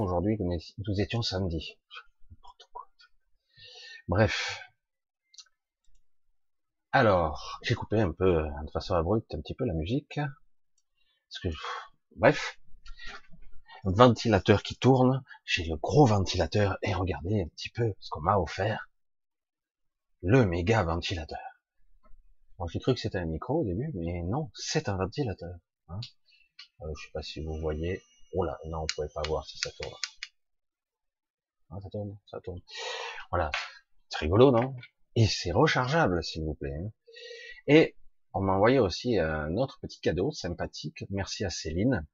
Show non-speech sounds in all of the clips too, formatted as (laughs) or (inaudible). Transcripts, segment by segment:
aujourd'hui que nous étions samedi. Bref. Alors, j'ai coupé un peu, de façon abrupte, un petit peu la musique. Parce que, bref. Ventilateur qui tourne. J'ai le gros ventilateur. Et regardez un petit peu ce qu'on m'a offert. Le méga ventilateur. j'ai cru que c'était un micro au début, mais non, c'est un ventilateur. Hein euh, je sais pas si vous voyez. Oh là, non, on pouvait pas voir si ça tourne. Ah, ça tourne, ça tourne. Voilà. C'est rigolo, non? Et c'est rechargeable, s'il vous plaît. Hein. Et on m'a envoyé aussi un autre petit cadeau sympathique. Merci à Céline.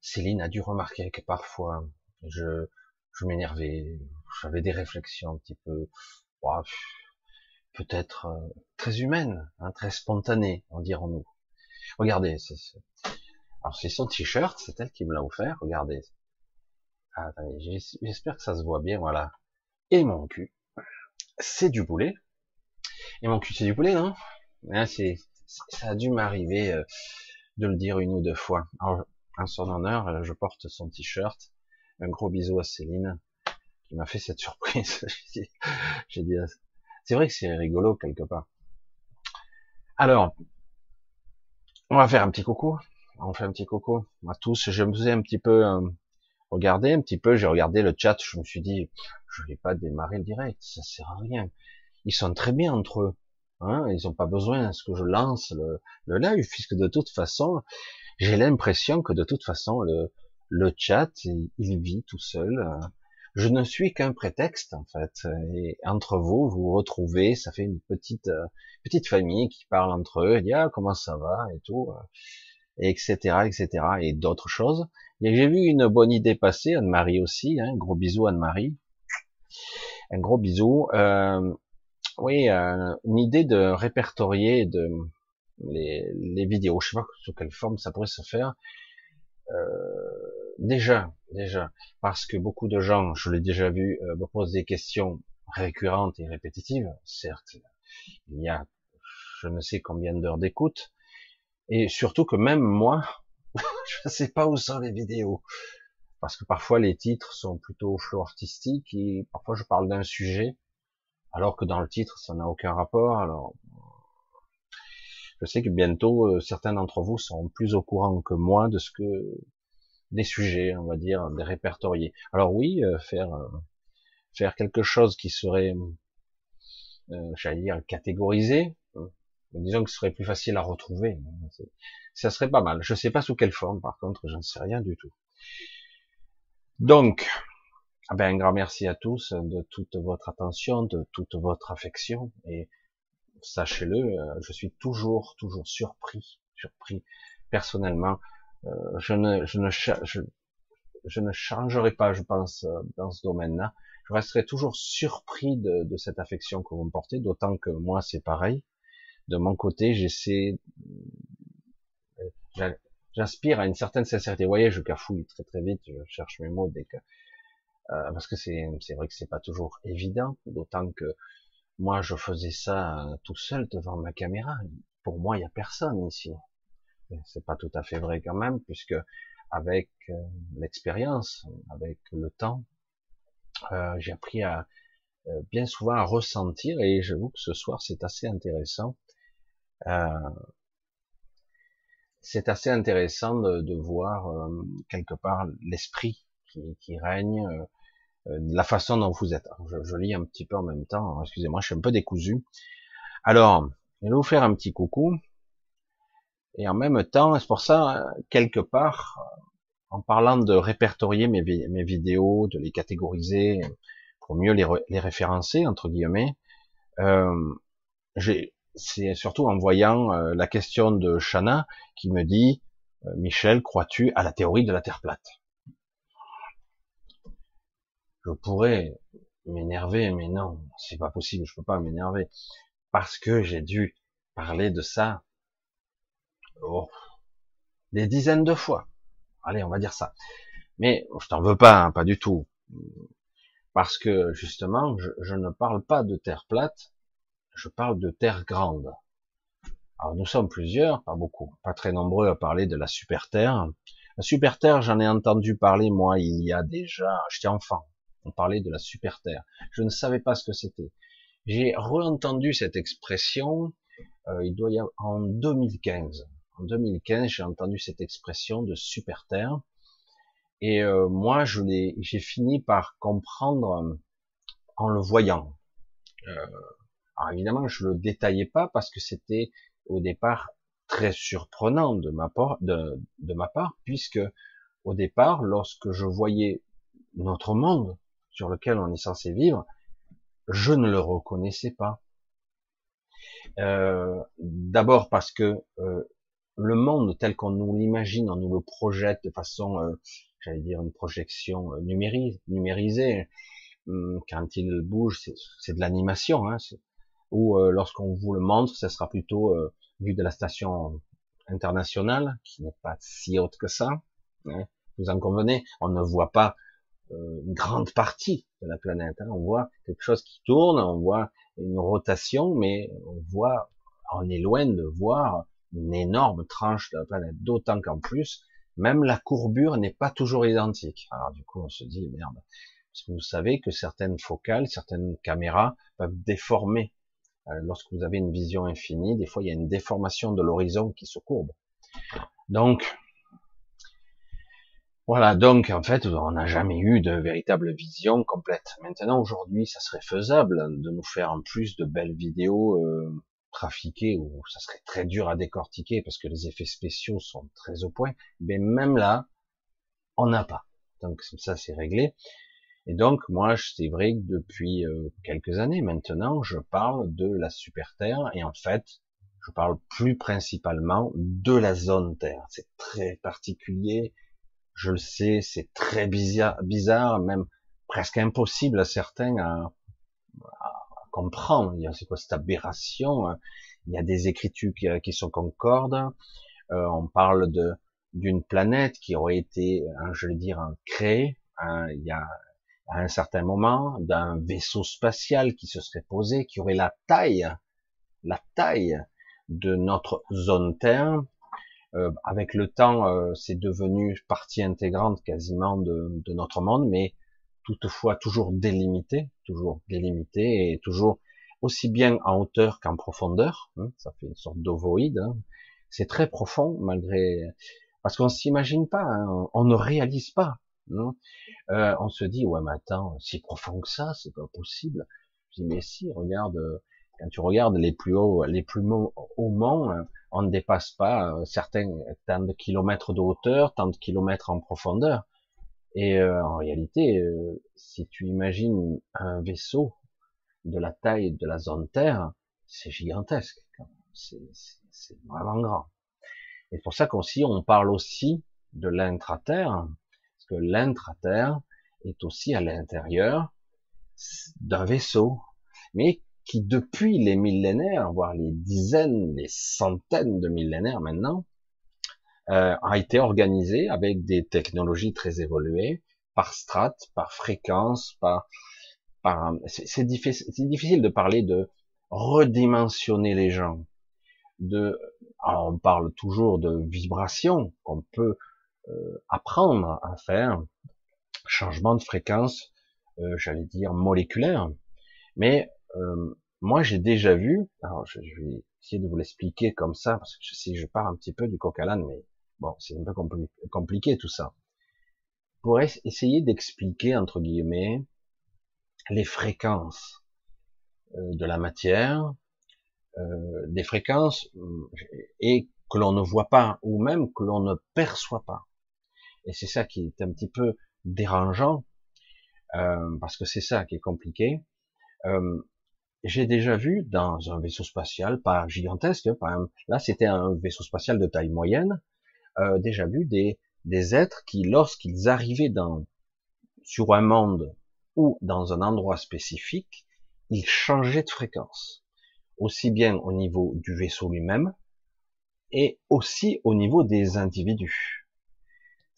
Céline a dû remarquer que parfois je, je m'énervais, j'avais des réflexions un petit peu, peut-être euh, très humaines, hein, très spontanées, en dirons-nous. Regardez, alors c'est son t-shirt, c'est elle qui me l'a offert. Regardez. Ah, j'espère que ça se voit bien, voilà. Et mon cul, c'est du poulet. Et mon cul, c'est du poulet, non? C'est, Ça a dû m'arriver euh, de le dire une ou deux fois. Alors, en son honneur, euh, je porte son t-shirt. Un gros bisou à Céline qui m'a fait cette (laughs) surprise. C'est vrai que c'est rigolo quelque part. Alors, on va faire un petit coucou. On fait un petit coucou à tous. Je me faisais un petit peu euh, regarder, un petit peu. J'ai regardé le chat. Je me suis dit, je vais pas démarrer le direct. Ça sert à rien. Ils sont très bien entre eux. Hein, ils n'ont pas besoin ce que je lance le, le live, puisque de toute façon, j'ai l'impression que de toute façon, le, le chat, il vit tout seul. Euh, je ne suis qu'un prétexte en fait. Et entre vous, vous vous retrouvez, ça fait une petite euh, petite famille qui parle entre eux, et dit ah comment ça va et tout, et etc etc et d'autres choses. Et j'ai vu une bonne idée passer, Anne-Marie aussi, hein, gros bisou Anne-Marie, un gros bisou. Euh, oui, euh, une idée de répertorier de les, les vidéos. Je sais pas sous quelle forme ça pourrait se faire. Euh, déjà, déjà, parce que beaucoup de gens, je l'ai déjà vu, euh, me posent des questions récurrentes et répétitives. Certes, il y a je ne sais combien d'heures d'écoute, et surtout que même moi, (laughs) je ne sais pas où sont les vidéos, parce que parfois les titres sont plutôt flow artistique et parfois je parle d'un sujet, alors que dans le titre ça n'a aucun rapport. Alors, je sais que bientôt euh, certains d'entre vous seront plus au courant que moi de ce que des sujets, on va dire, des répertoriés. Alors oui, euh, faire euh, faire quelque chose qui serait, j'allais dire, catégorisé, disons que ce serait plus facile à retrouver. Hein, ça serait pas mal. Je sais pas sous quelle forme, par contre, j'en sais rien du tout. Donc, ah ben, un grand merci à tous de toute votre attention, de toute votre affection, et sachez-le, je suis toujours, toujours surpris, surpris personnellement euh, je ne, je ne, je, je ne changerai pas, je pense, euh, dans ce domaine-là. Je resterai toujours surpris de, de, cette affection que vous me portez, d'autant que moi, c'est pareil. De mon côté, j'essaie, euh, j'aspire à une certaine sincérité. Vous voyez, je cafouille très très vite, je cherche mes mots dès que, euh, parce que c'est, c'est vrai que c'est pas toujours évident, d'autant que moi, je faisais ça tout seul devant ma caméra. Pour moi, il y a personne ici c'est pas tout à fait vrai quand même, puisque avec euh, l'expérience, avec le temps, euh, j'ai appris à euh, bien souvent à ressentir, et j'avoue que ce soir c'est assez intéressant. C'est assez intéressant de, voir quelque part l'esprit qui, règne, la façon dont vous êtes. Je, je, lis un petit peu en même temps, excusez-moi, je suis un peu décousu. Alors, je vais vous faire un petit coucou. Et en même temps, c'est pour ça, quelque part, en parlant de répertorier mes, mes vidéos, de les catégoriser pour mieux les, les référencer entre guillemets, euh, c'est surtout en voyant euh, la question de Shana qui me dit euh, Michel, crois-tu à la théorie de la Terre plate? Je pourrais m'énerver, mais non, c'est pas possible, je peux pas m'énerver parce que j'ai dû parler de ça oh, des dizaines de fois. Allez, on va dire ça. Mais je t'en veux pas, hein, pas du tout. Parce que justement, je, ne parle pas de terre plate, je parle de Terre grande. Alors nous sommes plusieurs, pas beaucoup, pas très nombreux à parler de la super Terre. La super Terre, j'en ai entendu parler moi il y a déjà, j'étais enfant. On parlait de la super Terre. Je ne savais pas ce que c'était. J'ai re-entendu cette expression. Euh, il doit y avoir en 2015. En 2015, j'ai entendu cette expression de super Terre. Et euh, moi, j'ai fini par comprendre en le voyant. Euh, alors évidemment, je le détaillais pas parce que c'était au départ très surprenant de ma part, de, ma part, puisque au départ, lorsque je voyais notre monde sur lequel on est censé vivre, je ne le reconnaissais pas. Euh, D'abord parce que euh, le monde tel qu'on nous l'imagine, on nous le projette de façon, euh, j'allais dire une projection euh, numérisée. Hum, quand il bouge, c'est de l'animation. Hein, ou euh, lorsqu'on vous le montre, ce sera plutôt euh, vu de la station internationale, qui n'est pas si haute que ça. Hein. Vous en convenez, on ne voit pas euh, une grande partie de la planète. Hein. On voit quelque chose qui tourne, on voit une rotation, mais on voit, on est loin de voir une énorme tranche de la planète. D'autant qu'en plus, même la courbure n'est pas toujours identique. Alors du coup, on se dit merde, parce que vous savez que certaines focales, certaines caméras peuvent déformer lorsque vous avez une vision infinie, des fois il y a une déformation de l'horizon qui se courbe. Donc, voilà, donc en fait, on n'a jamais eu de véritable vision complète. Maintenant, aujourd'hui, ça serait faisable de nous faire en plus de belles vidéos euh, trafiquées, où ça serait très dur à décortiquer parce que les effets spéciaux sont très au point. Mais même là, on n'a pas. Donc ça, c'est réglé. Et donc, moi, c'est vrai que depuis euh, quelques années maintenant, je parle de la super Terre, et en fait, je parle plus principalement de la zone Terre. C'est très particulier, je le sais, c'est très bizarre, bizarre, même presque impossible à certains à, comprendre. C'est quoi cette aberration hein? Il y a des écritures qui, sont concordes. Euh, on parle de d'une planète qui aurait été, hein, je vais dire, créée. Hein, il y a à un certain moment d'un vaisseau spatial qui se serait posé, qui aurait la taille, la taille de notre zone Terre. Euh, avec le temps, euh, c'est devenu partie intégrante quasiment de, de, notre monde, mais toutefois toujours délimité, toujours délimité et toujours aussi bien en hauteur qu'en profondeur. Hein, ça fait une sorte d'ovoïde. Hein. C'est très profond malgré parce qu'on s'imagine pas, hein, on ne réalise pas euh, on se dit ouais mais attends, si profond que ça, c'est pas possible. Je dis mais si, regarde, euh, quand tu regardes les plus hauts, les plus hauts monts, euh, on ne dépasse pas certains tant de kilomètres de hauteur, tant de kilomètres en profondeur. Et en réalité, si tu imagines un vaisseau de la taille de la zone Terre, c'est gigantesque. C'est vraiment grand. Et c'est pour ça qu'aussi on parle aussi de l'intra-terre, que l'intra-terre est aussi à l'intérieur d'un vaisseau, mais qui depuis les millénaires, voire les dizaines, les centaines de millénaires maintenant, euh, a été organisé avec des technologies très évoluées, par strates, par fréquence, par, par c'est difficile, difficile de parler de redimensionner les gens. De, alors on parle toujours de vibration qu'on peut apprendre à faire changement de fréquence, euh, j'allais dire moléculaire. Mais euh, moi, j'ai déjà vu. Alors, je, vais essayer de vous l'expliquer comme ça parce que je sais, je pars un petit peu du coq à l'âne, mais bon, c'est un peu compliqué tout ça. Pour essayer d'expliquer entre guillemets les fréquences de la matière, euh, des fréquences et que l'on ne voit pas ou même que l'on ne perçoit pas. Et c'est ça qui est un petit peu dérangeant, euh, parce que c'est ça qui est compliqué. Euh, j'ai déjà vu dans un vaisseau spatial, pas gigantesque, là c'était un vaisseau spatial de taille moyenne, euh, déjà vu des, des êtres qui, lorsqu'ils arrivaient dans, sur un monde ou dans un endroit spécifique, ils changeaient de fréquence, aussi bien au niveau du vaisseau lui-même, et aussi au niveau des individus.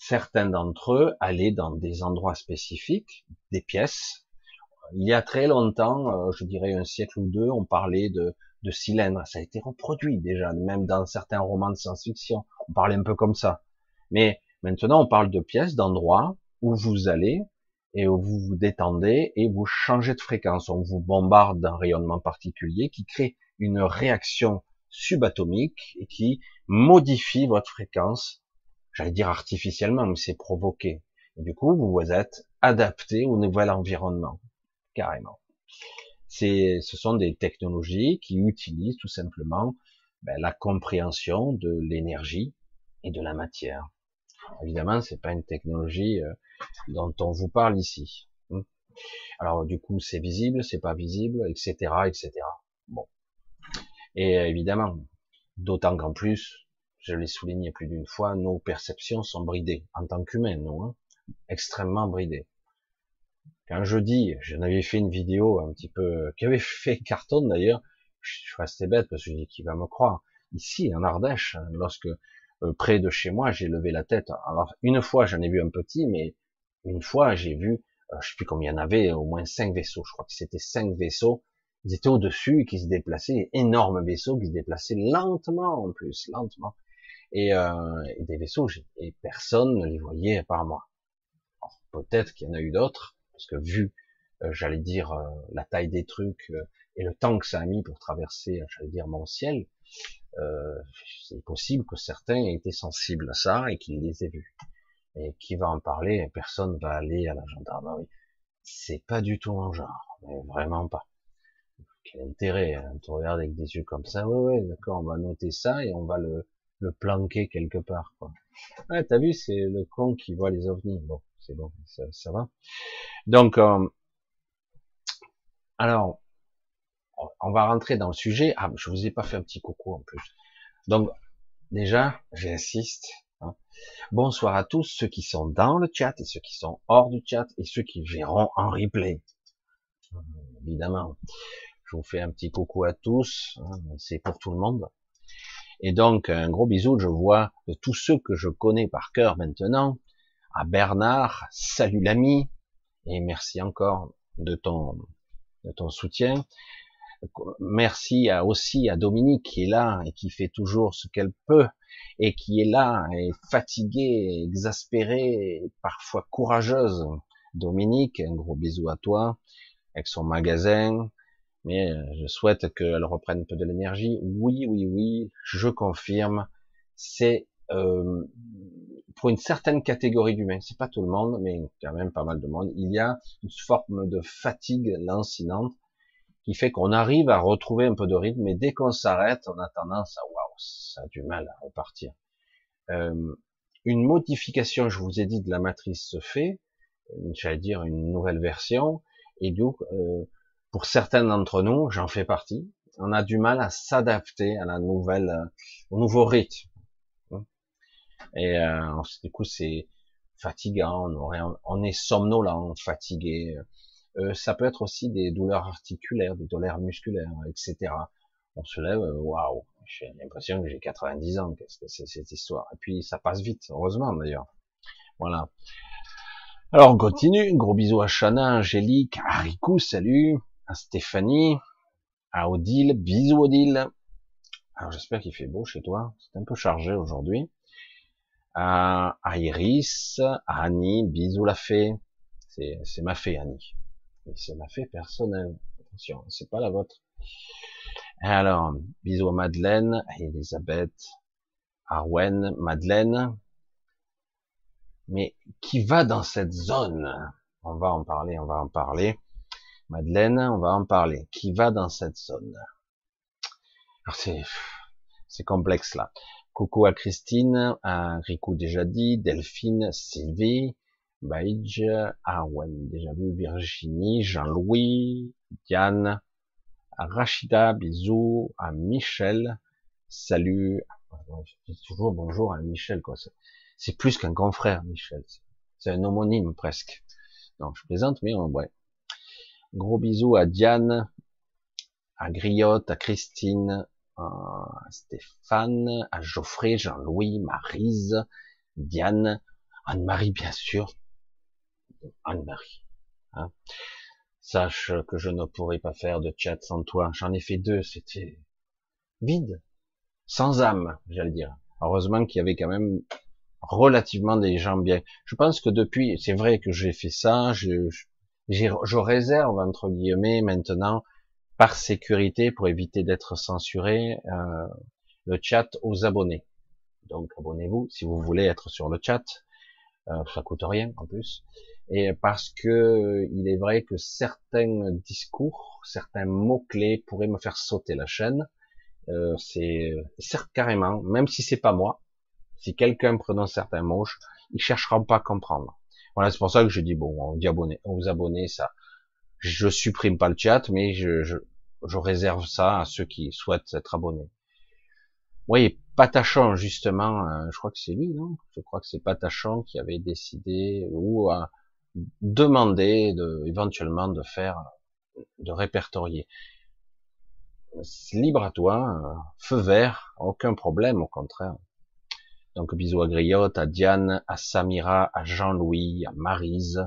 Certains d'entre eux allaient dans des endroits spécifiques, des pièces, il y a très longtemps, euh, je dirais un siècle ou deux, on parlait de, de cylindres. Ça a été reproduit déjà, même dans certains romans de science-fiction. On parlait un peu comme ça. Mais maintenant, on parle de pièces, d'endroits où vous allez et où vous vous détendez et vous changez de fréquence. On vous bombarde d'un rayonnement particulier qui crée une réaction subatomique et qui modifie votre fréquence. J'allais dire artificiellement, mais c'est provoqué. Et du coup, vous vous êtes adapté au nouvel environnement. Carrément. C'est, ce sont des technologies qui utilisent tout simplement ben, la compréhension de l'énergie et de la matière. Évidemment, c'est pas une technologie euh, dont on vous parle ici. Hein. Alors du coup, c'est visible, c'est pas visible, etc., etc. Bon. Et évidemment, d'autant qu'en plus, je l'ai souligné plus d'une fois, nos perceptions sont bridées en tant qu'humains, nous, hein, extrêmement bridées. Quand je dis, j'en avais fait une vidéo un petit peu, qui avait fait carton d'ailleurs, je suis resté bête parce que je dis qui va me croire? Ici, en Ardèche, lorsque euh, près de chez moi, j'ai levé la tête. Alors une fois, j'en ai vu un petit, mais une fois, j'ai vu, euh, je sais plus combien il y en avait, au moins cinq vaisseaux. Je crois que c'était cinq vaisseaux. Ils étaient au-dessus et qui se déplaçaient, énormes vaisseaux qui se déplaçaient lentement en plus, lentement. Et, euh, des vaisseaux, et personne ne les voyait à part moi. Peut-être qu'il y en a eu d'autres, parce que vu, euh, j'allais dire, la taille des trucs et le temps que ça a mis pour traverser, j'allais dire, mon ciel, euh, c'est possible que certains aient été sensibles à ça et qu'ils les aient vus. Et qui va en parler? Personne va aller à la gendarmerie. C'est pas du tout mon genre, mais vraiment pas. Quel intérêt hein, Tu regardes avec des yeux comme ça. Ouais, ouais, d'accord. On va noter ça et on va le, le planquer quelque part. Quoi. T'as vu, c'est le con qui voit les ovnis. Bon, c'est bon, ça, va. Donc, euh, alors, on va rentrer dans le sujet. Ah, je vous ai pas fait un petit coucou en plus. Donc, déjà, j'insiste. Hein. Bonsoir à tous ceux qui sont dans le chat et ceux qui sont hors du chat et ceux qui verront en replay. Évidemment, je vous fais un petit coucou à tous. Hein, c'est pour tout le monde. Et donc, un gros bisou, je vois de tous ceux que je connais par cœur maintenant. À Bernard, salut l'ami, et merci encore de ton, de ton soutien. Merci aussi à Dominique qui est là et qui fait toujours ce qu'elle peut et qui est là et fatiguée, exaspérée, parfois courageuse. Dominique, un gros bisou à toi avec son magasin. Mais euh, je souhaite qu'elle reprenne un peu de l'énergie. Oui, oui, oui, je confirme. C'est euh, pour une certaine catégorie d'humains, c'est pas tout le monde, mais quand même pas mal de monde. Il y a une forme de fatigue lancinante qui fait qu'on arrive à retrouver un peu de rythme, mais dès qu'on s'arrête, on a tendance à waouh, ça a du mal à repartir. Euh, une modification, je vous ai dit, de la matrice se fait, j'allais dire une nouvelle version, et donc euh, pour certains d'entre nous, j'en fais partie, on a du mal à s'adapter à la nouvelle, au nouveau rythme. Et euh, du coup, c'est fatigant, on, est somnolent, fatigué, euh, ça peut être aussi des douleurs articulaires, des douleurs musculaires, etc. On se lève, euh, waouh, j'ai l'impression que j'ai 90 ans, qu'est-ce que c'est cette histoire? Et puis ça passe vite, heureusement d'ailleurs. Voilà. Alors on continue, gros bisous à Chana, Angélique, Riku, salut, à Stéphanie, à Odile, bisous Odile. Alors j'espère qu'il fait beau chez toi, c'est un peu chargé aujourd'hui. À, Iris, à Annie, bisous la fée, c'est ma fée Annie c'est ma fait personnelle. Attention, c'est pas la vôtre. Alors, bisous à Madeleine, à Elisabeth, Arwen, Madeleine. Mais qui va dans cette zone? On va en parler, on va en parler. Madeleine, on va en parler. Qui va dans cette zone? C'est complexe là. Coucou à Christine, à Rico déjà dit, Delphine, Sylvie, Baïdj, Arwen, déjà vu, Virginie, Jean-Louis, Diane, à Rachida, bisous, à Michel, salut, je dis toujours bonjour à Michel, quoi. C'est plus qu'un confrère, Michel. C'est un homonyme, presque. Donc, je plaisante, mais ouais. Gros bisous à Diane, à Griotte, à Christine, à Stéphane, à Geoffrey, Jean-Louis, Marise, Diane, Anne-Marie, bien sûr, Anne-Marie. Hein. Sache que je ne pourrais pas faire de chat sans toi. J'en ai fait deux, c'était vide, sans âme, j'allais dire. Heureusement qu'il y avait quand même relativement des gens bien. Je pense que depuis, c'est vrai que j'ai fait ça, je, je, je, réserve entre guillemets maintenant par sécurité pour éviter d'être censuré euh, le chat aux abonnés. Donc abonnez-vous si vous voulez être sur le chat. Euh, ça coûte rien en plus. Et parce que il est vrai que certains discours, certains mots clés pourraient me faire sauter la chaîne. Euh, c'est carrément, même si c'est pas moi, si quelqu'un prononce certains mots, ils chercheront pas à comprendre. Voilà, c'est pour ça que je dis bon, on vous abonnez, ça. Je supprime pas le chat, mais je, je, je réserve ça à ceux qui souhaitent être abonnés. Oui, Patachon, justement, euh, je crois que c'est lui, non? Je crois que c'est Patachon qui avait décidé ou a demandé de, éventuellement de faire, de répertorier. Libre à toi, euh, feu vert, aucun problème, au contraire. Donc bisous à Griotte, à Diane, à Samira, à Jean-Louis, à Marise,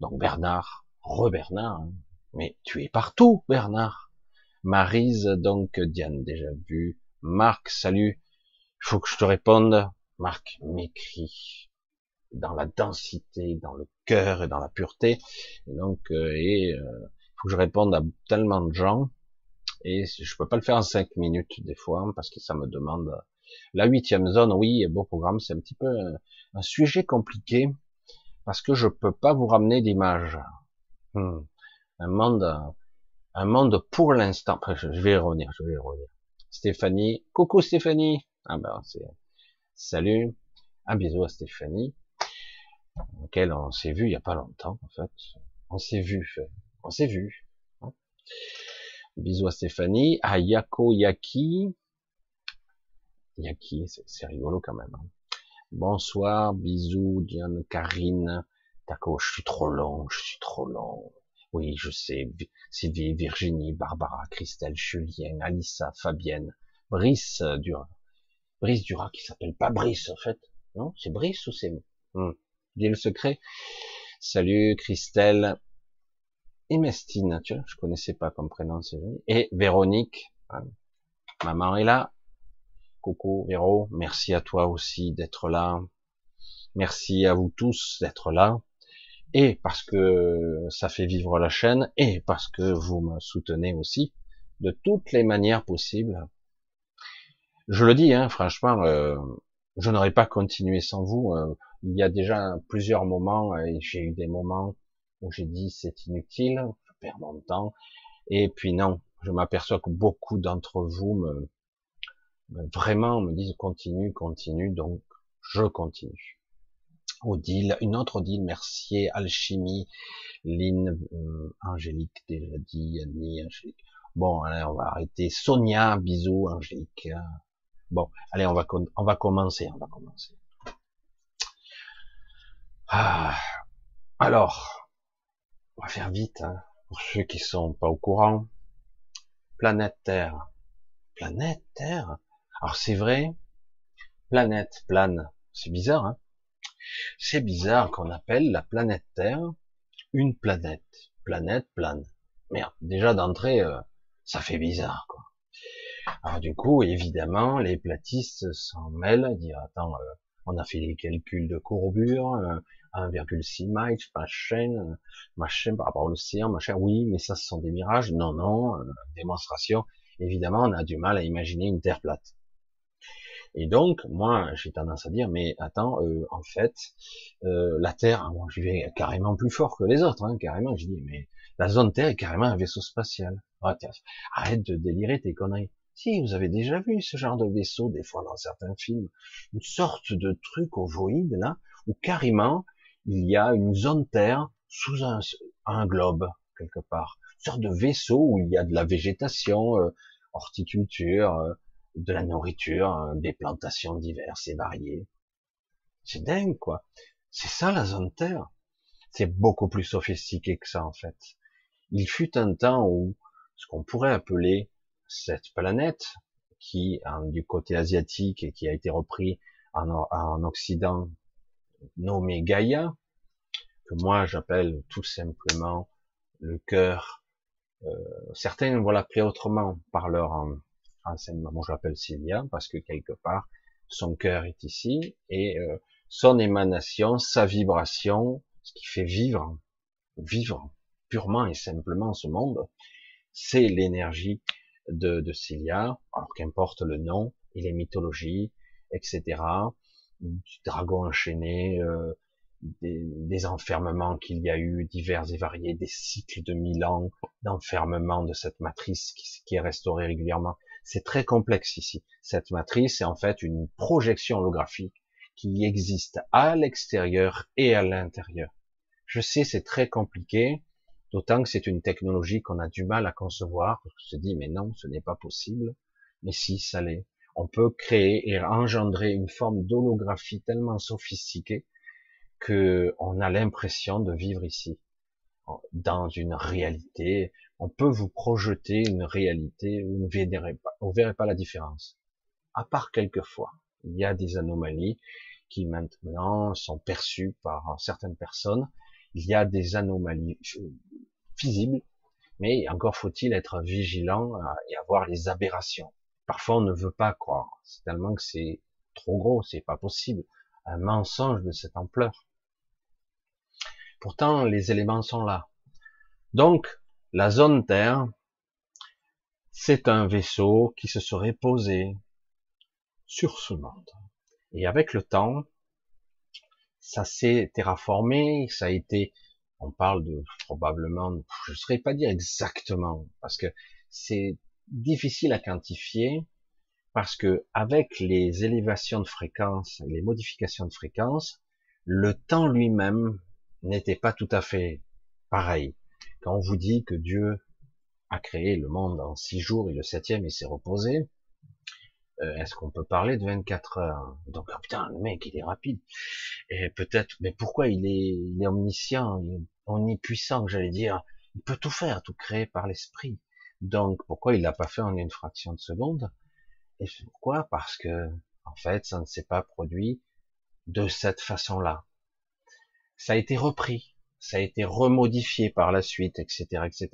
donc Bernard, re-Bernard, hein. mais tu es partout, Bernard. Marise, donc Diane, déjà vu. Marc, salut. Faut que je te réponde. Marc m'écrit dans la densité, dans le cœur et dans la pureté. Et donc, euh, et euh, faut que je réponde à tellement de gens. Et je peux pas le faire en cinq minutes des fois parce que ça me demande la huitième zone, oui, beau programme, c'est un petit peu un, sujet compliqué parce que je peux pas vous ramener d'image. Hmm. Un monde, un monde pour l'instant. Je vais y revenir, je vais y revenir. Stéphanie, coucou Stéphanie. Ah ben salut. Un bisou à Stéphanie, auquel on s'est vu il y a pas longtemps en fait. On s'est vu, on s'est vu. Hein. Bisous à Stéphanie, à Yako Yaki, Yaki, c'est rigolo quand même. Hein. Bonsoir, bisous, Diane, Karine. D'accord, je suis trop long, je suis trop long. Oui, je sais. Sylvie, Virginie, Barbara, Christelle, Julien, Alissa, Fabienne, Brice euh, Dura. Brice Dura qui s'appelle pas Brice en fait. Non, c'est Brice ou c'est... Hmm. Dis le secret. Salut Christelle. Et Mestine, tu vois, je connaissais pas comme prénom, c'est Et Véronique. Hein. Maman est là. Coucou Véro, merci à toi aussi d'être là. Merci à vous tous d'être là. Et parce que ça fait vivre la chaîne, et parce que vous me soutenez aussi de toutes les manières possibles. Je le dis, hein, franchement, euh, je n'aurais pas continué sans vous. Euh, il y a déjà plusieurs moments, et j'ai eu des moments où j'ai dit c'est inutile, je perds mon temps. Et puis non, je m'aperçois que beaucoup d'entre vous me, vraiment me disent continue, continue, donc je continue. Odile, une autre Odile, Mercier, Alchimie, Lynn, euh, Angélique, déjà dit, Annie, Angélique. Bon, allez, on va arrêter. Sonia, bisous, Angélique. Bon, allez, on va, on va commencer, on va commencer. Ah, alors, on va faire vite, hein, pour ceux qui sont pas au courant. Planète Terre. Planète Terre alors c'est vrai, planète plane, c'est bizarre, hein c'est bizarre qu'on appelle la planète Terre une planète, planète plane. Merde, déjà d'entrée, euh, ça fait bizarre, quoi. Alors du coup, évidemment, les platistes s'en mêlent, dire attends, euh, on a fait les calculs de courbure, 1,6 euh, miles, machin, machin par rapport à l'océan, machin, oui, mais ça ce sont des mirages, non, non, démonstration. Évidemment, on a du mal à imaginer une Terre plate. Et donc, moi, j'ai tendance à dire, mais attends, euh, en fait, euh, la Terre, moi, je vais carrément plus fort que les autres, hein, carrément. Je dis, mais la zone Terre est carrément un vaisseau spatial. Ah, arrête de délirer tes conneries. Si, vous avez déjà vu ce genre de vaisseau, des fois dans certains films, une sorte de truc ovoïde, là, où carrément, il y a une zone Terre sous un, un globe, quelque part. Une sorte de vaisseau où il y a de la végétation, euh, horticulture, de la nourriture, hein, des plantations diverses et variées. C'est dingue, quoi. C'est ça la zone Terre. C'est beaucoup plus sophistiqué que ça, en fait. Il fut un temps où ce qu'on pourrait appeler cette planète, qui, du côté asiatique et qui a été repris en, en Occident, nommé Gaïa, que moi j'appelle tout simplement le cœur. Euh, certains vont l'appeler autrement par leur Moi, je l'appelle Cilia parce que quelque part, son cœur est ici et euh, son émanation, sa vibration, ce qui fait vivre, vivre purement et simplement ce monde, c'est l'énergie de, de Cilia, alors qu'importe le nom et les mythologies, etc. Du dragon enchaîné, euh, des, des, enfermements qu'il y a eu divers et variés, des cycles de mille ans d'enfermement de cette matrice qui, qui est restaurée régulièrement. C'est très complexe ici. Cette matrice est en fait une projection holographique qui existe à l'extérieur et à l'intérieur. Je sais, c'est très compliqué, d'autant que c'est une technologie qu'on a du mal à concevoir. On se dit, mais non, ce n'est pas possible. Mais si, ça l'est. On peut créer et engendrer une forme d'holographie tellement sophistiquée que on a l'impression de vivre ici, dans une réalité. On peut vous projeter une réalité où vous ne verrez pas, vous pas la différence. À part quelquefois, il y a des anomalies qui maintenant sont perçues par certaines personnes. Il y a des anomalies visibles, mais encore faut-il être vigilant et avoir les aberrations. Parfois, on ne veut pas croire. C'est tellement que c'est trop gros, c'est pas possible. Un mensonge de cette ampleur. Pourtant, les éléments sont là. Donc, la zone Terre, c'est un vaisseau qui se serait posé sur ce monde. Et avec le temps, ça s'est terraformé, ça a été, on parle de probablement, je ne saurais pas dire exactement, parce que c'est difficile à quantifier, parce que avec les élévations de fréquence, les modifications de fréquence, le temps lui-même n'était pas tout à fait pareil. Quand on vous dit que Dieu a créé le monde en six jours et le septième il s'est reposé, euh, est-ce qu'on peut parler de 24 heures? Donc oh putain, le mec il est rapide. Et peut-être, mais pourquoi il est, omniscient, il est omnipuissant, j'allais dire? Il peut tout faire, tout créer par l'esprit. Donc pourquoi il l'a pas fait en une fraction de seconde? Et pourquoi? Parce que en fait, ça ne s'est pas produit de cette façon-là ça a été repris, ça a été remodifié par la suite, etc., etc.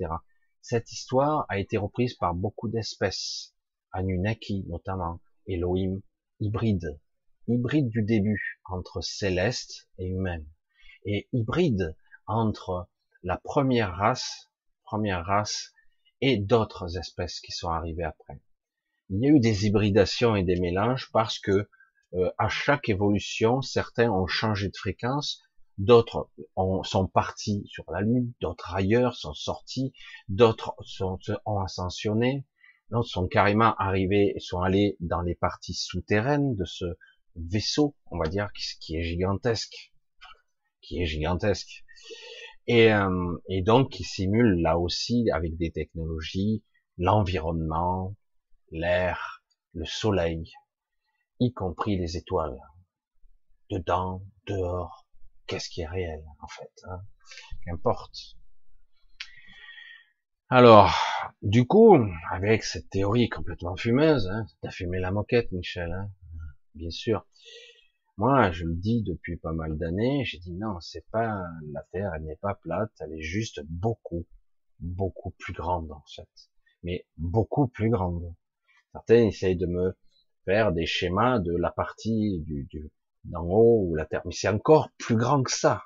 Cette histoire a été reprise par beaucoup d'espèces, Anunnaki notamment, Elohim, hybride, hybride du début entre céleste et humain, et hybride entre la première race, première race, et d'autres espèces qui sont arrivées après. Il y a eu des hybridations et des mélanges parce que euh, à chaque évolution, certains ont changé de fréquence, d'autres sont partis sur la Lune, d'autres ailleurs sont sortis, d'autres sont, ont ascensionné, d'autres sont carrément arrivés, sont allés dans les parties souterraines de ce vaisseau, on va dire, qui est gigantesque, qui est gigantesque, et, euh, et donc qui simule là aussi avec des technologies l'environnement, l'air, le soleil, y compris les étoiles, dedans, dehors, qu'est-ce qui est réel en fait hein Qu'importe. Alors, du coup, avec cette théorie complètement fumeuse, hein, t'as fumé la moquette, Michel, hein bien sûr. Moi, je le dis depuis pas mal d'années, j'ai dit non, c'est pas la Terre, elle n'est pas plate, elle est juste beaucoup, beaucoup plus grande en fait, mais beaucoup plus grande. Certains essayent de me faire des schémas de la partie du, du, d'en haut ou la terre. Mais c'est encore plus grand que ça.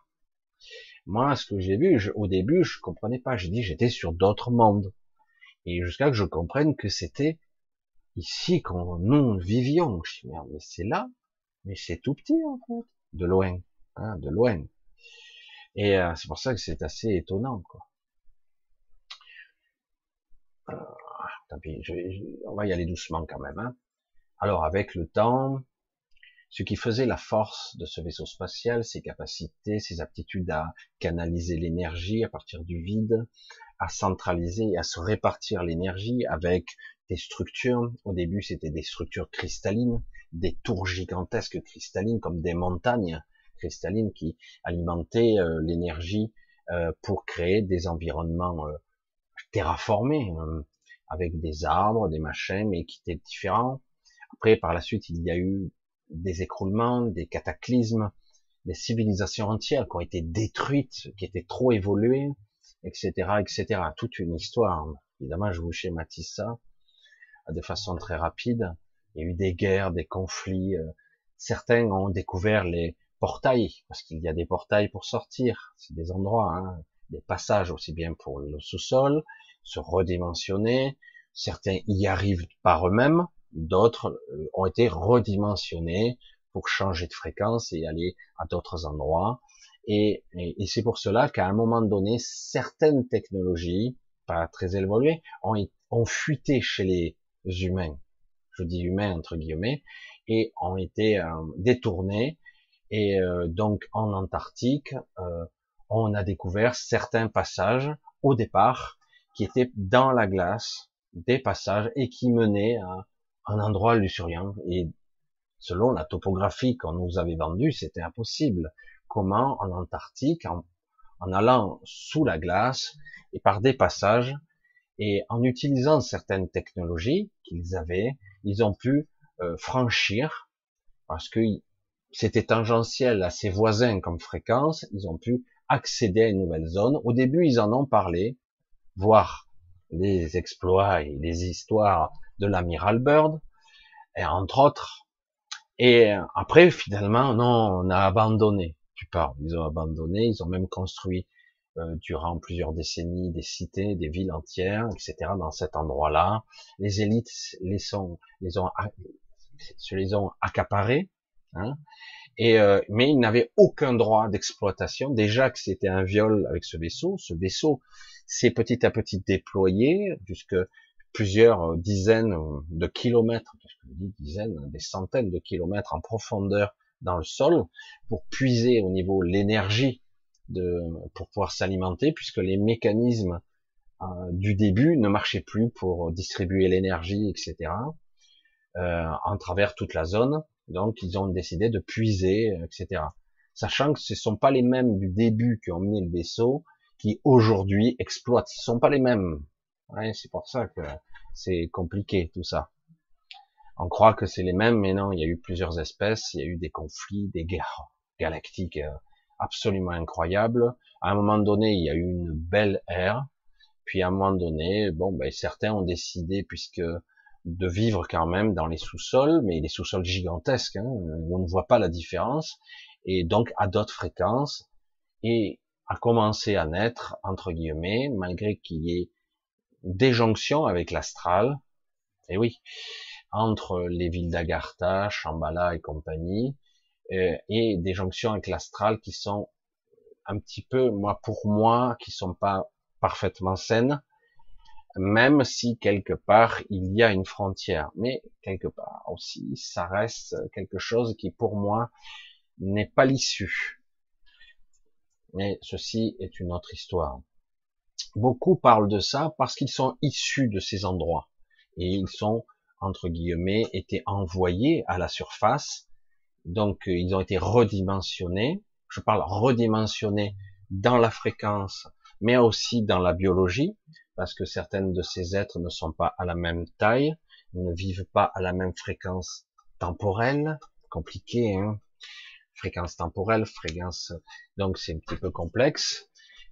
Moi, ce que j'ai vu, au début, je comprenais pas. J'ai dit, j'étais sur d'autres mondes. Et jusqu'à que je comprenne que c'était ici qu'on nous vivions. Je dis, mais c'est là, mais c'est tout petit en fait, de loin, hein, de loin. Et euh, c'est pour ça que c'est assez étonnant, quoi. Euh, tant pis, je, on va y aller doucement quand même. Hein. Alors avec le temps, ce qui faisait la force de ce vaisseau spatial, ses capacités, ses aptitudes à canaliser l'énergie à partir du vide, à centraliser et à se répartir l'énergie avec des structures. Au début, c'était des structures cristallines, des tours gigantesques cristallines comme des montagnes cristallines qui alimentaient euh, l'énergie euh, pour créer des environnements euh, terraformés avec des arbres, des machins, mais qui étaient différents. Après, par la suite, il y a eu des écroulements, des cataclysmes, des civilisations entières qui ont été détruites, qui étaient trop évoluées, etc., etc. Toute une histoire. Évidemment, je vous schématise ça de façon très rapide. Il y a eu des guerres, des conflits. Euh, certains ont découvert les portails, parce qu'il y a des portails pour sortir. C'est des endroits, hein, des passages aussi bien pour le sous-sol, se redimensionner. Certains y arrivent par eux-mêmes, d'autres euh, ont été redimensionnés pour changer de fréquence et aller à d'autres endroits. Et, et, c'est pour cela qu'à un moment donné, certaines technologies, pas très évoluées, ont, ont fuité chez les humains. Je dis humains entre guillemets, et ont été euh, détournées. Et euh, donc en Antarctique, euh, on a découvert certains passages au départ qui étaient dans la glace, des passages et qui menaient à un endroit luxuriant. Et selon la topographie qu'on nous avait vendue, c'était impossible. Comment en Antarctique, en, allant sous la glace et par des passages, et en utilisant certaines technologies qu'ils avaient, ils ont pu euh, franchir, parce que c'était tangentiel à ses voisins comme fréquence, ils ont pu accéder à une nouvelle zone. Au début, ils en ont parlé, voir les exploits et les histoires de l'amiral Bird, et entre autres. Et après, finalement, non, on a abandonné. Tu parles, ils ont abandonné, ils ont même construit euh, durant plusieurs décennies des cités, des villes entières, etc. dans cet endroit-là. Les élites les sont, les ont, se les ont accaparés, hein, et euh, mais ils n'avaient aucun droit d'exploitation. Déjà que c'était un viol avec ce vaisseau. Ce vaisseau s'est petit à petit déployé jusque plusieurs dizaines de kilomètres, je dis dizaines, des centaines de kilomètres en profondeur dans le sol pour puiser au niveau l'énergie pour pouvoir s'alimenter puisque les mécanismes euh, du début ne marchaient plus pour distribuer l'énergie, etc. Euh, en travers toute la zone. Donc ils ont décidé de puiser, etc. Sachant que ce ne sont pas les mêmes du début qui ont mené le vaisseau qui aujourd'hui exploitent. Ce ne sont pas les mêmes. Ouais, c'est pour ça que c'est compliqué tout ça. On croit que c'est les mêmes, mais non, il y a eu plusieurs espèces, il y a eu des conflits, des guerres galactiques euh, absolument incroyables. À un moment donné, il y a eu une belle ère, puis à un moment donné, bon, ben, certains ont décidé, puisque de vivre quand même dans les sous-sols, mais les sous-sols gigantesques, hein, on ne voit pas la différence, et donc à d'autres fréquences, et à commencer à naître, entre guillemets, malgré qu'il y ait des jonctions avec l'astral, et oui, entre les villes d'Agartha, Shambhala et compagnie, euh, et des jonctions avec l'astral qui sont un petit peu, moi pour moi, qui sont pas parfaitement saines, même si quelque part il y a une frontière, mais quelque part aussi ça reste quelque chose qui pour moi n'est pas l'issue. Mais ceci est une autre histoire. Beaucoup parlent de ça parce qu'ils sont issus de ces endroits et ils sont entre guillemets été envoyés à la surface. Donc ils ont été redimensionnés. Je parle redimensionnés dans la fréquence, mais aussi dans la biologie, parce que certaines de ces êtres ne sont pas à la même taille, ne vivent pas à la même fréquence temporelle, compliqué, hein fréquence temporelle, fréquence, donc c'est un petit peu complexe.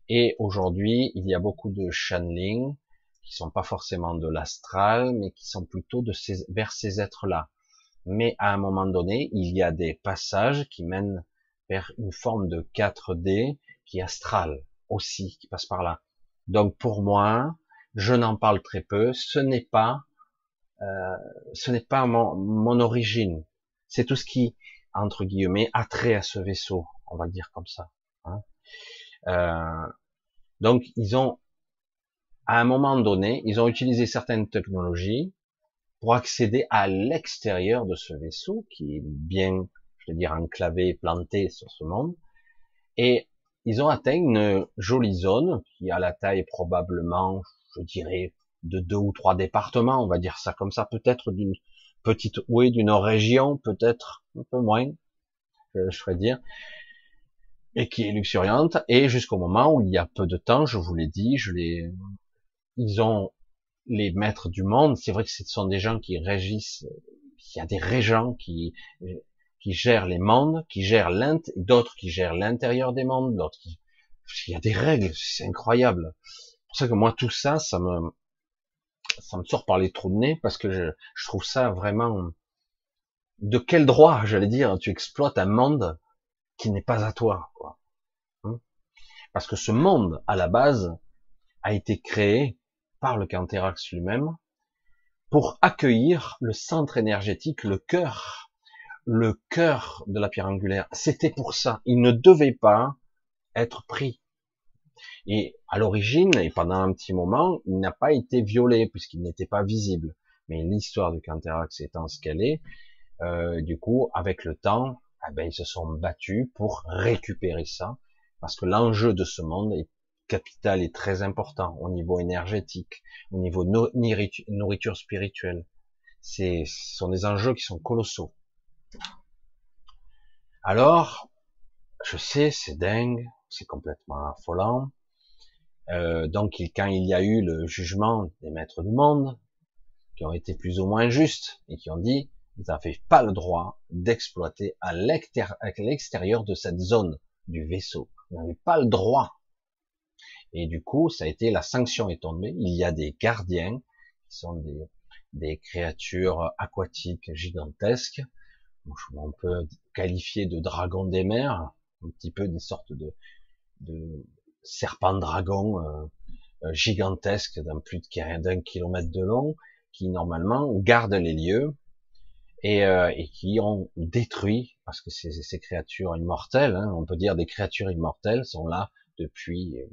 Et aujourd'hui, il y a beaucoup de channeling qui sont pas forcément de l'astral, mais qui sont plutôt vers ces êtres-là. Mais à un moment donné, il y a des passages qui mènent vers une forme de 4D qui est astral aussi, qui passe par là. Donc pour moi, je n'en parle très peu. Ce n'est pas, euh, ce n'est pas mon, origine. C'est tout ce qui, entre guillemets, a trait à ce vaisseau, on va le dire comme ça. Hein. Euh, donc ils ont, à un moment donné, ils ont utilisé certaines technologies pour accéder à l'extérieur de ce vaisseau qui est bien, je veux dire, enclavé, planté sur ce monde. Et ils ont atteint une jolie zone qui a la taille probablement, je dirais, de deux ou trois départements, on va dire ça comme ça, peut-être d'une petite, oui, d'une région, peut-être un peu moins, je, ferais dire et qui est luxuriante, et jusqu'au moment où il y a peu de temps, je vous l'ai dit, je les, ils ont les maîtres du monde, c'est vrai que ce sont des gens qui régissent, il y a des régents qui, qui gèrent les mondes, qui gèrent l'int, d'autres qui gèrent l'intérieur des mondes, d'autres qui, Il y a des règles, c'est incroyable. C'est pour ça que moi, tout ça, ça me, ça me sort par les trous de nez parce que je, je trouve ça vraiment, de quel droit, j'allais dire, tu exploites un monde qui n'est pas à toi, quoi. Hein? Parce que ce monde, à la base, a été créé par le Canterax lui-même pour accueillir le centre énergétique, le cœur, le cœur de la pierre angulaire. C'était pour ça. Il ne devait pas être pris. Et à l'origine, et pendant un petit moment, il n'a pas été violé puisqu'il n'était pas visible. Mais l'histoire du Canterax étant ce qu'elle est, euh, du coup, avec le temps, eh ben, ils se sont battus pour récupérer ça, parce que l'enjeu de ce monde est capital et très important au niveau énergétique, au niveau nourriture spirituelle. Ce sont des enjeux qui sont colossaux. Alors, je sais, c'est dingue, c'est complètement affolant. Euh, donc, quand il y a eu le jugement des maîtres du monde, qui ont été plus ou moins justes et qui ont dit, vous n'avez pas le droit d'exploiter à l'extérieur de cette zone du vaisseau. Vous n'avez pas le droit. Et du coup, ça a été la sanction est tombée. Il y a des gardiens qui sont des, des créatures aquatiques gigantesques. On peut qualifier de dragons des mers, un petit peu des sortes de, de serpents dragons euh, euh gigantesques d'un plus d'un kilomètre de long, qui normalement gardent les lieux et, euh, et qui ont détruit, parce que ces, créatures immortelles, hein, on peut dire des créatures immortelles, sont là depuis euh,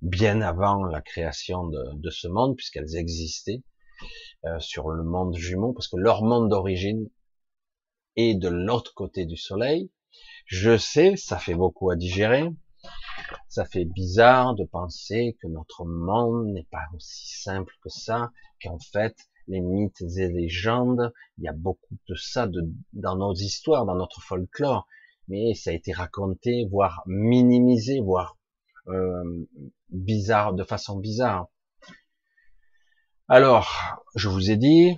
bien avant la création de, de ce monde, puisqu'elles existaient euh, sur le monde jumeau, parce que leur monde d'origine est de l'autre côté du soleil. Je sais, ça fait beaucoup à digérer, ça fait bizarre de penser que notre monde n'est pas aussi simple que ça, qu'en fait, les mythes et légendes, il y a beaucoup de ça de, dans nos histoires, dans notre folklore, mais ça a été raconté, voire minimisé, voire euh, bizarre, de façon bizarre. Alors, je vous ai dit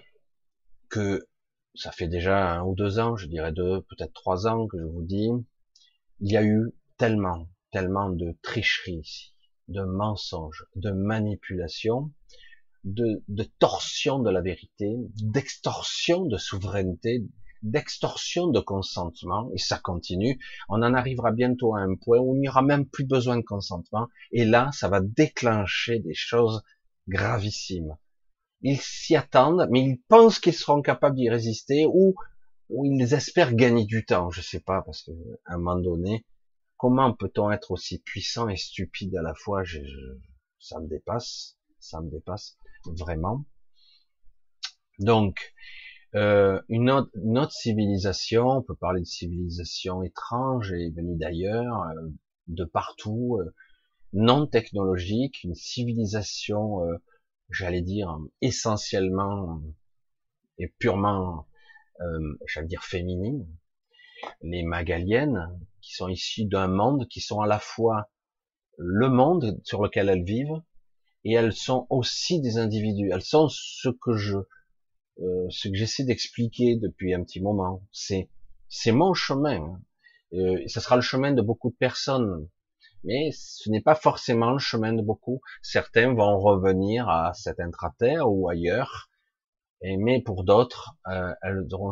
que ça fait déjà un ou deux ans, je dirais deux, peut-être trois ans que je vous dis, il y a eu tellement, tellement de tricheries de mensonges, de manipulations, de, de torsion de la vérité, d'extorsion de souveraineté, d'extorsion de consentement, et ça continue, on en arrivera bientôt à un point où il n'y aura même plus besoin de consentement, et là, ça va déclencher des choses gravissimes. Ils s'y attendent, mais ils pensent qu'ils seront capables d'y résister, ou, ou ils espèrent gagner du temps, je sais pas, parce que à un moment donné, comment peut-on être aussi puissant et stupide à la fois? Je, Ça me dépasse, ça me dépasse vraiment. Donc, euh, une, autre, une, civilisation, on peut parler de civilisation étrange et venue d'ailleurs, euh, de partout, euh, non technologique, une civilisation, euh, j'allais dire, essentiellement et purement, j'allais dire, féminine. Les Magaliennes, qui sont issues d'un monde, qui sont à la fois le monde sur lequel elles vivent, et elles sont aussi des individus. Elles sont ce que je, euh, ce que j'essaie d'expliquer depuis un petit moment. C'est, c'est mon chemin. Euh, ce sera le chemin de beaucoup de personnes, mais ce n'est pas forcément le chemin de beaucoup. Certains vont revenir à cet intraterre ou ailleurs, et, mais pour d'autres, euh, elles auront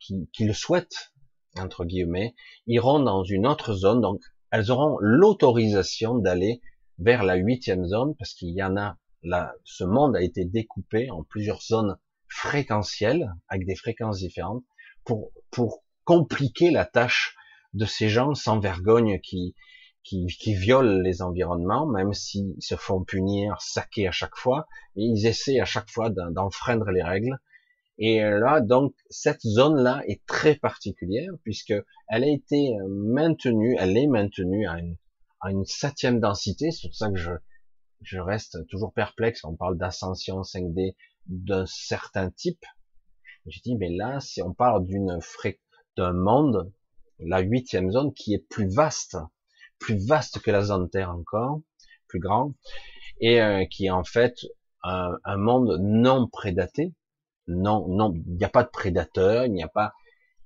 qui, qui le souhaitent entre guillemets, iront dans une autre zone, donc elles auront l'autorisation d'aller vers la huitième zone, parce qu'il y en a, là, ce monde a été découpé en plusieurs zones fréquentielles, avec des fréquences différentes, pour, pour compliquer la tâche de ces gens sans vergogne qui, qui, qui violent les environnements, même s'ils se font punir, saquer à chaque fois, et ils essaient à chaque fois d'enfreindre les règles. Et là, donc, cette zone-là est très particulière puisque elle a été maintenue, elle est maintenue à une à une septième densité. C'est pour ça que je, je reste toujours perplexe. On parle d'ascension 5D d'un certain type. Je dis, mais là, si on parle d'une d'un monde, la huitième zone qui est plus vaste, plus vaste que la zone Terre encore, plus grand, et euh, qui est en fait un, un, monde non prédaté. Non, non, il n'y a pas de prédateur, il n'y a pas,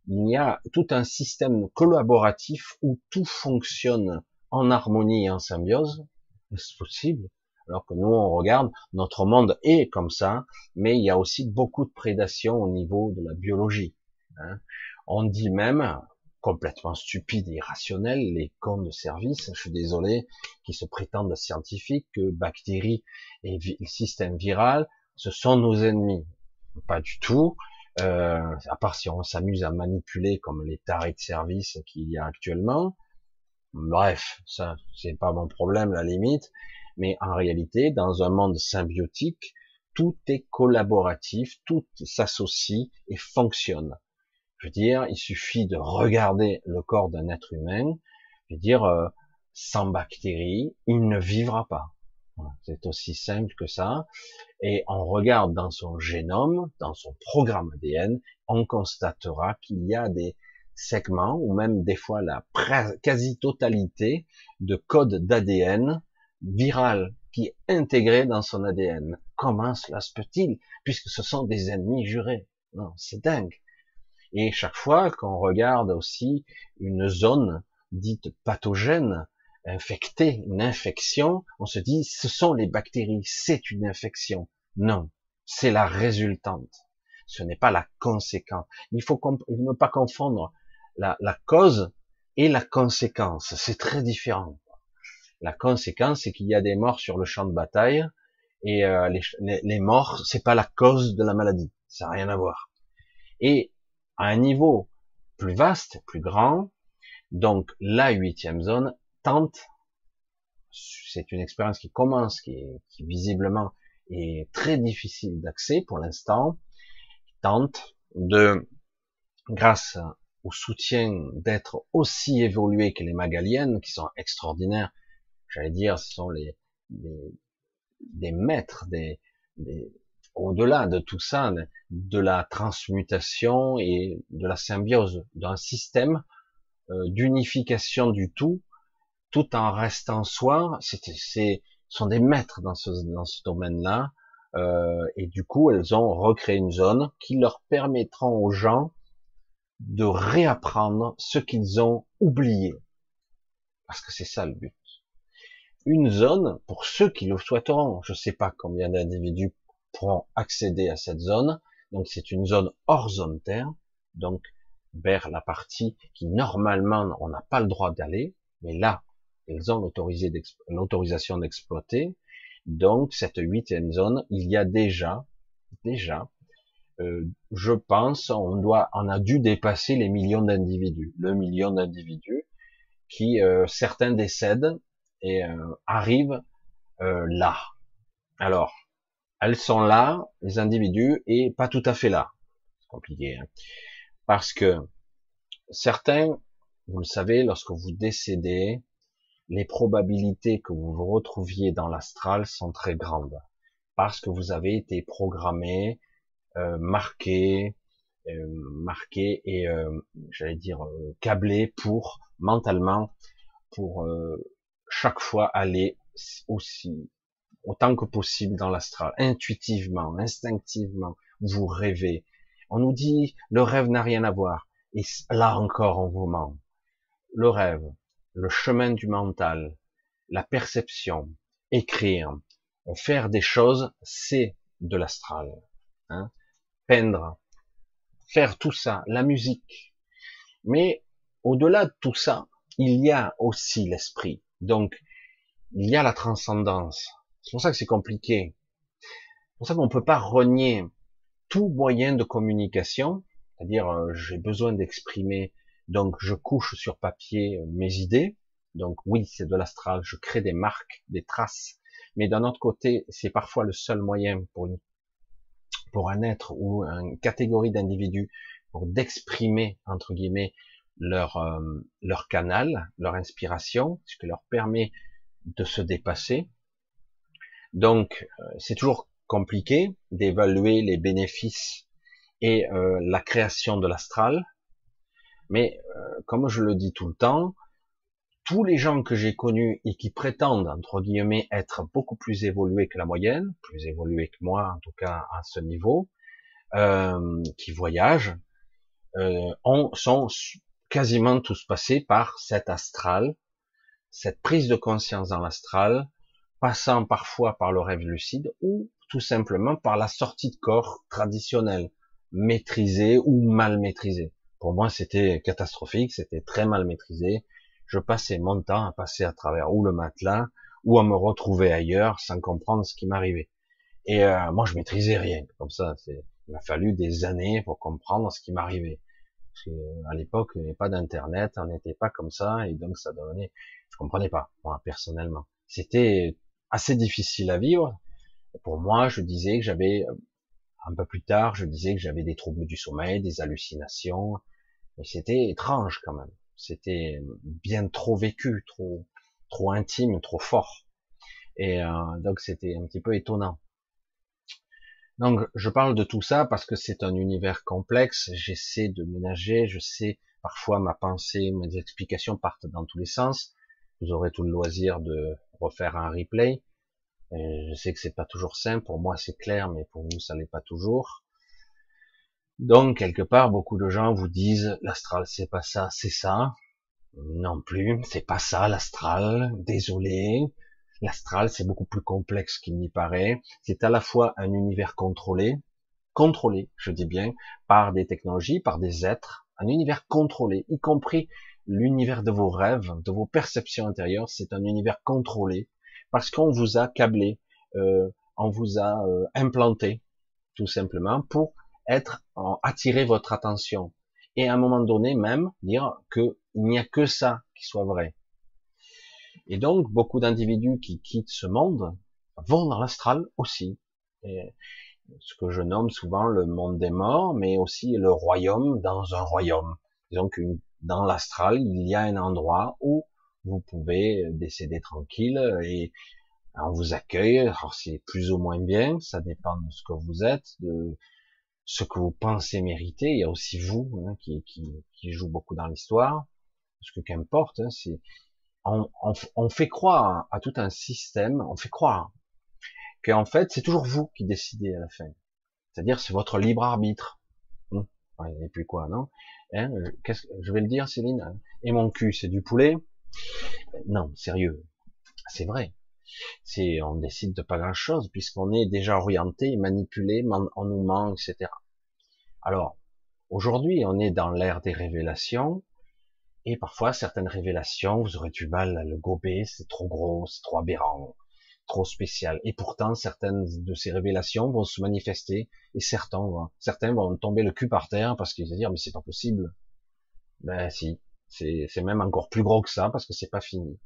il y a tout un système collaboratif où tout fonctionne en harmonie et en symbiose Est-ce possible? Alors que nous, on regarde, notre monde est comme ça, mais il y a aussi beaucoup de prédation au niveau de la biologie. Hein. On dit même, complètement stupide et irrationnel, les cons de service, je suis désolé, qui se prétendent scientifiques, que bactéries et le système viral, ce sont nos ennemis. Pas du tout. Euh, à part si on s'amuse à manipuler comme les tarés de service qu'il y a actuellement. Bref, ça, c'est pas mon problème, la limite. Mais en réalité, dans un monde symbiotique, tout est collaboratif, tout s'associe et fonctionne. Je veux dire, il suffit de regarder le corps d'un être humain, je veux dire, euh, sans bactéries, il ne vivra pas. C'est aussi simple que ça. Et on regarde dans son génome, dans son programme ADN, on constatera qu'il y a des segments, ou même des fois la quasi-totalité de codes d'ADN viral qui est intégré dans son ADN. Comment cela se peut-il? Puisque ce sont des ennemis jurés. Non, c'est dingue. Et chaque fois qu'on regarde aussi une zone dite pathogène, infectée, une infection, on se dit ce sont les bactéries, c'est une infection. Non, c'est la résultante. Ce n'est pas la conséquence. Il faut ne pas confondre la, cause et la conséquence. C'est très différent. La conséquence, c'est qu'il y a des morts sur le champ de bataille et euh, les, les, morts, c'est pas la cause de la maladie. Ça n'a rien à voir. Et à un niveau plus vaste, plus grand, donc la huitième zone tente, c'est une expérience qui commence, qui, qui visiblement est très difficile d'accès pour l'instant, tente de, grâce au soutien d'être aussi évolué que les Magaliennes, qui sont extraordinaires, j'allais dire, ce sont les, des maîtres, des, des au-delà de tout ça, de la transmutation et de la symbiose d'un système euh, d'unification du tout, tout en restant soi, c'est sont des maîtres dans ce, dans ce domaine-là, euh, et du coup, elles ont recréé une zone qui leur permettra aux gens de réapprendre ce qu'ils ont oublié. Parce que c'est ça le but. Une zone, pour ceux qui le souhaiteront, je ne sais pas combien d'individus pourront accéder à cette zone. Donc c'est une zone hors zone terre, donc vers la partie qui normalement on n'a pas le droit d'aller, mais là ils ont l'autorisation d'exploiter. Donc cette huitième zone, il y a déjà, déjà, euh, je pense, on doit, on a dû dépasser les millions d'individus, le million d'individus qui euh, certains décèdent et euh, arrivent là. Alors elles sont là, les individus, et pas tout à fait là. C'est compliqué. Hein. Parce que certains, vous le savez, lorsque vous décédez, les probabilités que vous vous retrouviez dans l'astral sont très grandes. Parce que vous avez été programmé, euh, marqué, euh, marqué et, euh, j'allais dire, euh, câblé pour, mentalement, pour chaque fois aller aussi autant que possible dans l'astral, intuitivement, instinctivement, vous rêvez. On nous dit le rêve n'a rien à voir, et là encore on vous ment. Le rêve, le chemin du mental, la perception, écrire, faire des choses, c'est de l'astral. Hein. Peindre, faire tout ça, la musique. Mais au-delà de tout ça, il y a aussi l'esprit. Donc, il y a la transcendance. C'est pour ça que c'est compliqué. C'est pour ça qu'on ne peut pas renier tout moyen de communication, c'est-à-dire euh, j'ai besoin d'exprimer, donc je couche sur papier euh, mes idées, donc oui, c'est de l'astral, je crée des marques, des traces, mais d'un autre côté, c'est parfois le seul moyen pour une, pour un être ou une catégorie d'individus pour d'exprimer entre guillemets leur euh, leur canal, leur inspiration, ce qui leur permet de se dépasser, donc, euh, c'est toujours compliqué d'évaluer les bénéfices et euh, la création de l'astral. Mais euh, comme je le dis tout le temps, tous les gens que j'ai connus et qui prétendent, entre guillemets, être beaucoup plus évolués que la moyenne, plus évolués que moi, en tout cas à ce niveau, qui voyagent, ont, sont quasiment tous passés par cet astral cette prise de conscience dans l'astral, passant parfois par le rêve lucide ou tout simplement par la sortie de corps traditionnelle, maîtrisée ou mal maîtrisée. Pour moi, c'était catastrophique, c'était très mal maîtrisé. Je passais mon temps à passer à travers ou le matelas ou à me retrouver ailleurs sans comprendre ce qui m'arrivait. Et euh, moi, je maîtrisais rien. Comme ça, il m'a fallu des années pour comprendre ce qui m'arrivait. À l'époque, il n'y avait pas d'internet, on n'était pas comme ça, et donc ça donnait, je comprenais pas, moi, personnellement. C'était assez difficile à vivre. Pour moi, je disais que j'avais, euh, un peu plus tard, je disais que j'avais des troubles du sommeil, des hallucinations, mais c'était étrange quand même. C'était bien trop vécu, trop, trop intime, trop fort. Et euh, donc c'était un petit peu étonnant. Donc je parle de tout ça parce que c'est un univers complexe. J'essaie de ménager. Je sais parfois ma pensée, mes explications partent dans tous les sens. Vous aurez tout le loisir de refaire un replay. je sais que c'est pas toujours simple. Pour moi c'est clair, mais pour vous ça l'est pas toujours. Donc, quelque part, beaucoup de gens vous disent, l'astral, c'est pas ça, c'est ça. Non plus, c'est pas ça, l'astral. Désolé. L'astral, c'est beaucoup plus complexe qu'il n'y paraît. C'est à la fois un univers contrôlé, contrôlé, je dis bien, par des technologies, par des êtres, un univers contrôlé, y compris l'univers de vos rêves, de vos perceptions intérieures, c'est un univers contrôlé, parce qu'on vous a câblé, euh, on vous a euh, implanté, tout simplement, pour être attirer votre attention et à un moment donné même dire que il n'y a que ça qui soit vrai. Et donc beaucoup d'individus qui quittent ce monde vont dans l'astral aussi. Ce que je nomme souvent le monde des morts, mais aussi le royaume dans un royaume. Donc dans l'astral, il y a un endroit où vous pouvez décéder tranquille et on vous accueille. Alors c'est plus ou moins bien, ça dépend de ce que vous êtes, ce que vous pensez mériter. Il y a aussi vous hein, qui, qui, qui, joue beaucoup dans l'histoire. Parce que qu'importe, hein, c'est on, on, on, fait croire à tout un système, on fait croire qu'en fait c'est toujours vous qui décidez à la fin. C'est-à-dire c'est votre libre arbitre. Et puis quoi, non? Hein, Qu'est-ce que je vais le dire, Céline? Et mon cul, c'est du poulet? Non, sérieux, c'est vrai. C'est, on décide de pas grand chose puisqu'on est déjà orienté, manipulé, on nous ment, etc. Alors, aujourd'hui, on est dans l'ère des révélations, et parfois certaines révélations, vous aurez du mal à le gober, c'est trop gros, c'est trop aberrant, trop spécial. Et pourtant, certaines de ces révélations vont se manifester, et certains vont, certains vont tomber le cul par terre parce qu'ils vont dire mais c'est pas possible. Ben si, c'est même encore plus gros que ça parce que c'est pas fini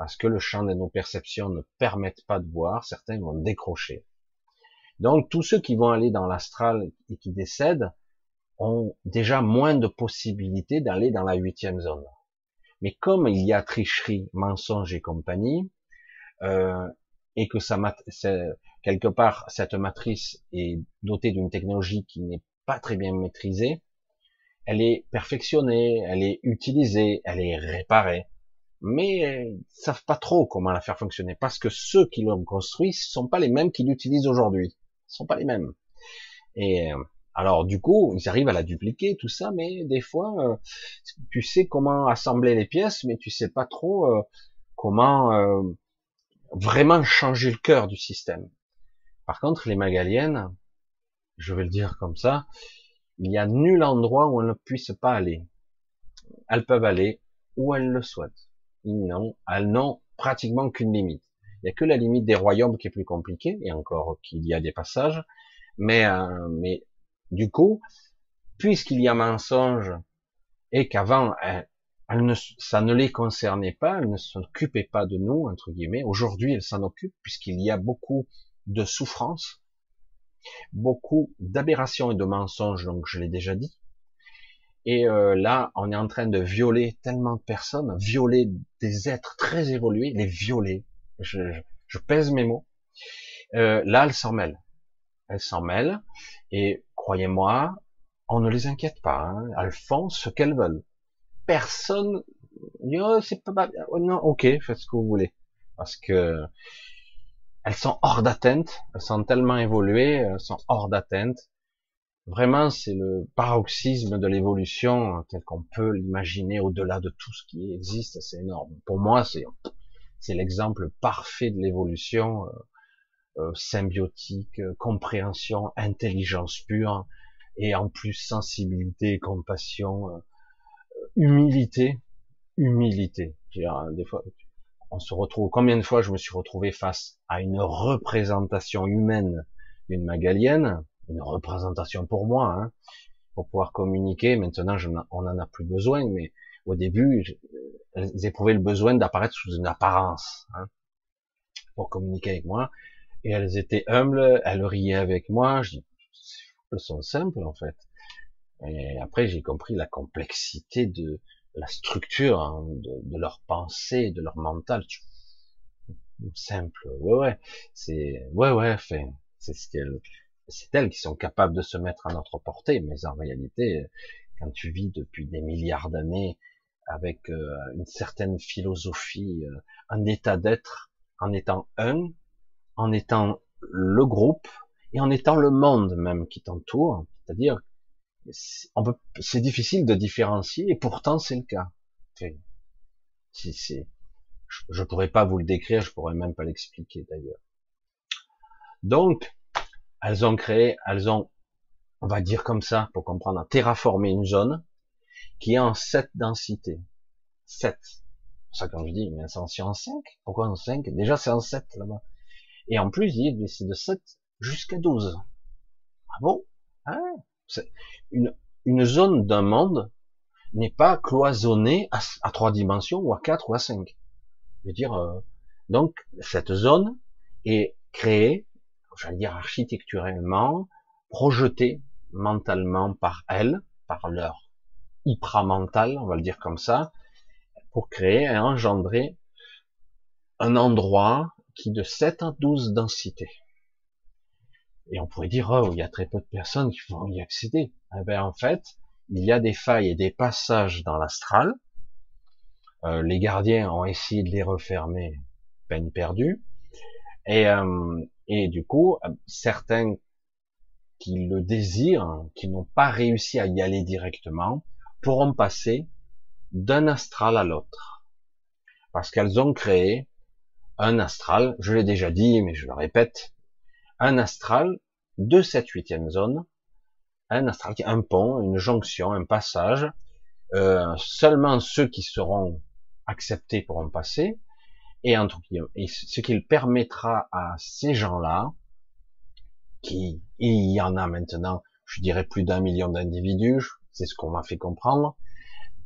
parce que le champ de nos perceptions ne permettent pas de voir, certains vont décrocher. Donc tous ceux qui vont aller dans l'astral et qui décèdent ont déjà moins de possibilités d'aller dans la huitième zone. Mais comme il y a tricherie, mensonge et compagnie, euh, et que ça, quelque part cette matrice est dotée d'une technologie qui n'est pas très bien maîtrisée, elle est perfectionnée, elle est utilisée, elle est réparée mais ils savent pas trop comment la faire fonctionner parce que ceux qui l'ont construit ce sont pas les mêmes qui l'utilisent aujourd'hui, sont pas les mêmes. Et euh, alors du coup, ils arrivent à la dupliquer tout ça, mais des fois, euh, tu sais comment assembler les pièces, mais tu sais pas trop euh, comment vraiment changer le cœur du système. Par contre, les magaliennes, je vais le dire comme ça, il y a nul endroit où elles ne puissent pas aller. Elles peuvent aller où elles le souhaitent non, elles n'ont pratiquement qu'une limite. Il n'y a que la limite des royaumes qui est plus compliquée, et encore qu'il y a des passages, mais, euh, mais du coup, puisqu'il y a mensonge, et qu'avant, ne, ça ne les concernait pas, elles ne s'occupaient pas de nous, entre guillemets, aujourd'hui elles s'en occupent, puisqu'il y a beaucoup de souffrances, beaucoup d'aberrations et de mensonges, donc je l'ai déjà dit, et euh, là, on est en train de violer tellement de personnes, violer des êtres très évolués, les violer. Je, je, pèse mes mots. Euh, là, elles s'en mêlent. Elles s'en mêlent. Et croyez-moi, on ne les inquiète pas. Hein. Elles font ce qu'elles veulent. Personne oh, c'est pas oh, non, ok, faites ce que vous voulez. Parce que elles sont hors d'atteinte. Elles sont tellement évoluées, elles sont hors d'atteinte. Vraiment, c'est le paroxysme de l'évolution tel qu'on peut l'imaginer au-delà de tout ce qui existe. C'est énorme. Pour moi, c'est c'est l'exemple parfait de l'évolution euh, euh, symbiotique, euh, compréhension, intelligence pure, et en plus sensibilité, compassion, humilité, humilité. des fois, on se retrouve. Combien de fois je me suis retrouvé face à une représentation humaine d'une magalienne, une représentation pour moi, hein, pour pouvoir communiquer. Maintenant, on n'en a plus besoin, mais au début, elles éprouvaient le besoin d'apparaître sous une apparence hein, pour communiquer avec moi. Et elles étaient humbles, elles riaient avec moi. Je dis, elles sont simples en fait. Et après, j'ai compris la complexité de la structure hein, de, leur pensée, de leur mental. Simple, ouais, ouais, c'est, ouais, ouais, fait, c'est ce qu'elles, c'est elles qui sont capables de se mettre à notre portée. Mais en réalité, quand tu vis depuis des milliards d'années avec euh, une certaine philosophie, euh, un état d'être, en étant un, en étant le groupe et en étant le monde même qui t'entoure. C'est-à-dire, c'est difficile de différencier et pourtant c'est le cas. si c'est, je, ne pourrais pas vous le décrire, je pourrais même pas l'expliquer d'ailleurs. Donc, elles ont créé, elles ont, on va dire comme ça pour comprendre, terraformé une zone qui est en 7 densités. 7. C'est ça quand je dis, mais c'est en 5 Pourquoi en 5 Déjà c'est en 7 là-bas. Et en plus, c'est de 7 jusqu'à 12. Ah bon? Ah, une, zone d'un monde n'est pas cloisonnée à, à 3 dimensions ou à 4 ou à 5. Je veux dire, euh, donc cette zone est créée, j'allais dire architecturellement, projetée mentalement par elles, par leur hypramental, on va le dire comme ça, pour créer et engendrer un endroit qui de 7 à 12 densités. Et on pourrait dire, oh, il y a très peu de personnes qui vont y accéder. Eh ben, en fait, il y a des failles et des passages dans l'astral. Euh, les gardiens ont essayé de les refermer, peine perdue. Et, euh, et du coup, certains qui le désirent, qui n'ont pas réussi à y aller directement, pourront passer d'un astral à l'autre. Parce qu'elles ont créé un astral, je l'ai déjà dit, mais je le répète, un astral de cette huitième zone, un astral, un pont, une jonction, un passage, euh, seulement ceux qui seront acceptés pourront passer, et, entre, et ce qui permettra à ces gens-là, qui, il y en a maintenant, je dirais plus d'un million d'individus, c'est ce qu'on m'a fait comprendre,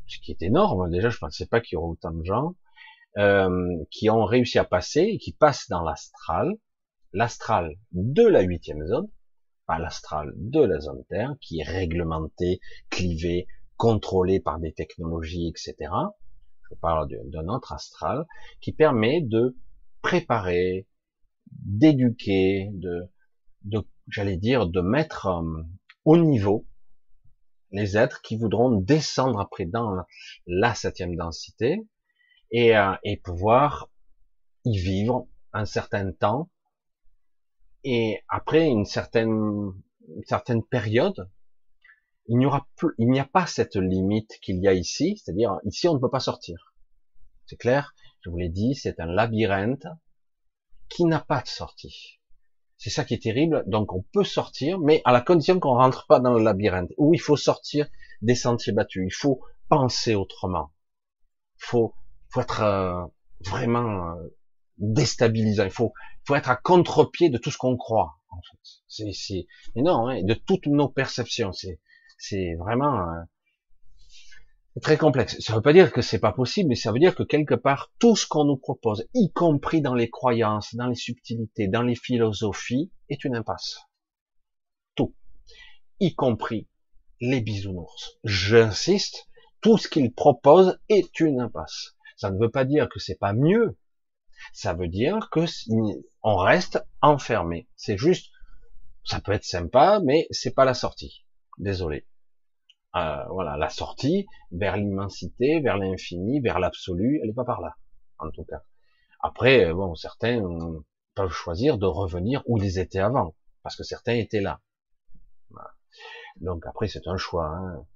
ce qui est énorme. Déjà, je ne pensais pas qu'il y aurait autant de gens euh, qui ont réussi à passer et qui passent dans l'astral, l'astral de la huitième zone, pas l'astral de la zone Terre, qui est réglementé, clivé, contrôlé par des technologies, etc. Je parle d'un autre astral qui permet de préparer, d'éduquer, de, de j'allais dire, de mettre euh, au niveau les êtres qui voudront descendre après dans la septième densité et, euh, et pouvoir y vivre un certain temps. Et après une certaine une certaine période il n'y aura plus il n'y a pas cette limite qu'il y a ici c'est-à-dire ici on ne peut pas sortir. C'est clair? Je vous l'ai dit c'est un labyrinthe qui n'a pas de sortie c'est ça qui est terrible. Donc on peut sortir, mais à la condition qu'on rentre pas dans le labyrinthe. Où il faut sortir des sentiers battus. Il faut penser autrement. Il faut, faut être euh, vraiment euh, déstabilisant. Il faut, faut être à contre-pied de tout ce qu'on croit. En fait, c'est, c'est hein, de toutes nos perceptions. C'est, c'est vraiment. Très complexe. Ça ne veut pas dire que c'est pas possible, mais ça veut dire que quelque part, tout ce qu'on nous propose, y compris dans les croyances, dans les subtilités, dans les philosophies, est une impasse. Tout. Y compris les bisounours. J'insiste, tout ce qu'ils proposent est une impasse. Ça ne veut pas dire que c'est pas mieux. Ça veut dire que on reste enfermé. C'est juste, ça peut être sympa, mais c'est pas la sortie. Désolé. Euh, voilà, la sortie vers l'immensité, vers l'infini, vers l'absolu, elle n'est pas par là, en tout cas. Après, euh, bon, certains peuvent choisir de revenir où ils étaient avant, parce que certains étaient là. Donc après, c'est un choix. Hein.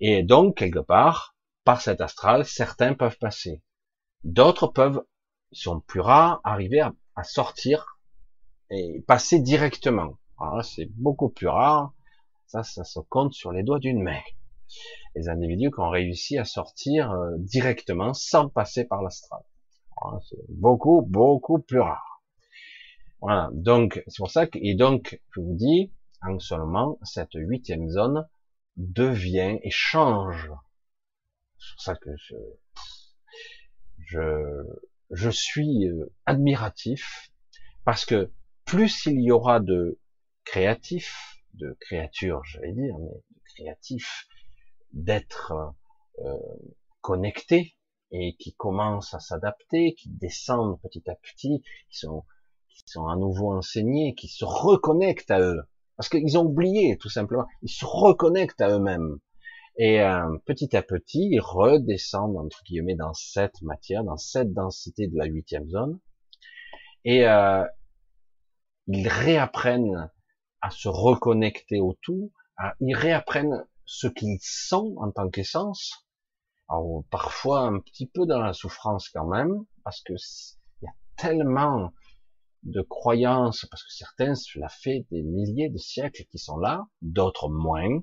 Et donc, quelque part, par cet astral, certains peuvent passer. D'autres peuvent, sont plus rares, arriver à, sortir et passer directement. C'est beaucoup plus rare. Ça, ça se compte sur les doigts d'une main. Les individus qui ont réussi à sortir euh, directement sans passer par l'astral. C'est beaucoup, beaucoup plus rare. Voilà. Donc, c'est pour ça que, et donc, je vous dis, en seulement, cette huitième zone devient et change. C'est pour ça que je, je, je suis euh, admiratif parce que plus il y aura de créatifs, de créatures, j'allais dire, mais de créatifs, d'être euh, connectés et qui commencent à s'adapter, qui descendent petit à petit, qui sont, qui sont à nouveau enseignés, qui se reconnectent à eux, parce qu'ils ont oublié tout simplement, ils se reconnectent à eux-mêmes. Et euh, petit à petit, ils redescendent entre guillemets dans cette matière, dans cette densité de la huitième zone, et euh, ils réapprennent à se reconnecter au tout, à, ils réapprennent ce qu'ils sont en tant qu'essence. Alors parfois un petit peu dans la souffrance quand même, parce que il y a tellement de croyances, parce que certains, cela fait des milliers de siècles qui sont là, d'autres moins,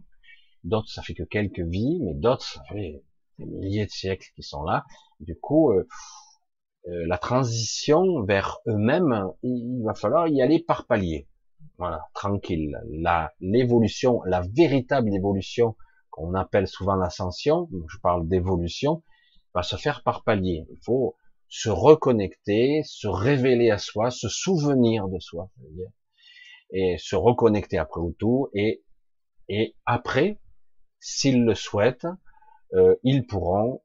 d'autres ça fait que quelques vies, mais d'autres ça fait des milliers de siècles qui sont là. Du coup, euh, euh, la transition vers eux-mêmes, il va falloir y aller par palier. Voilà, tranquille. La, l'évolution, la véritable évolution qu'on appelle souvent l'ascension, je parle d'évolution, va se faire par palier. Il faut se reconnecter, se révéler à soi, se souvenir de soi, et se reconnecter après tout, et, et après, s'ils le souhaitent, euh, ils pourront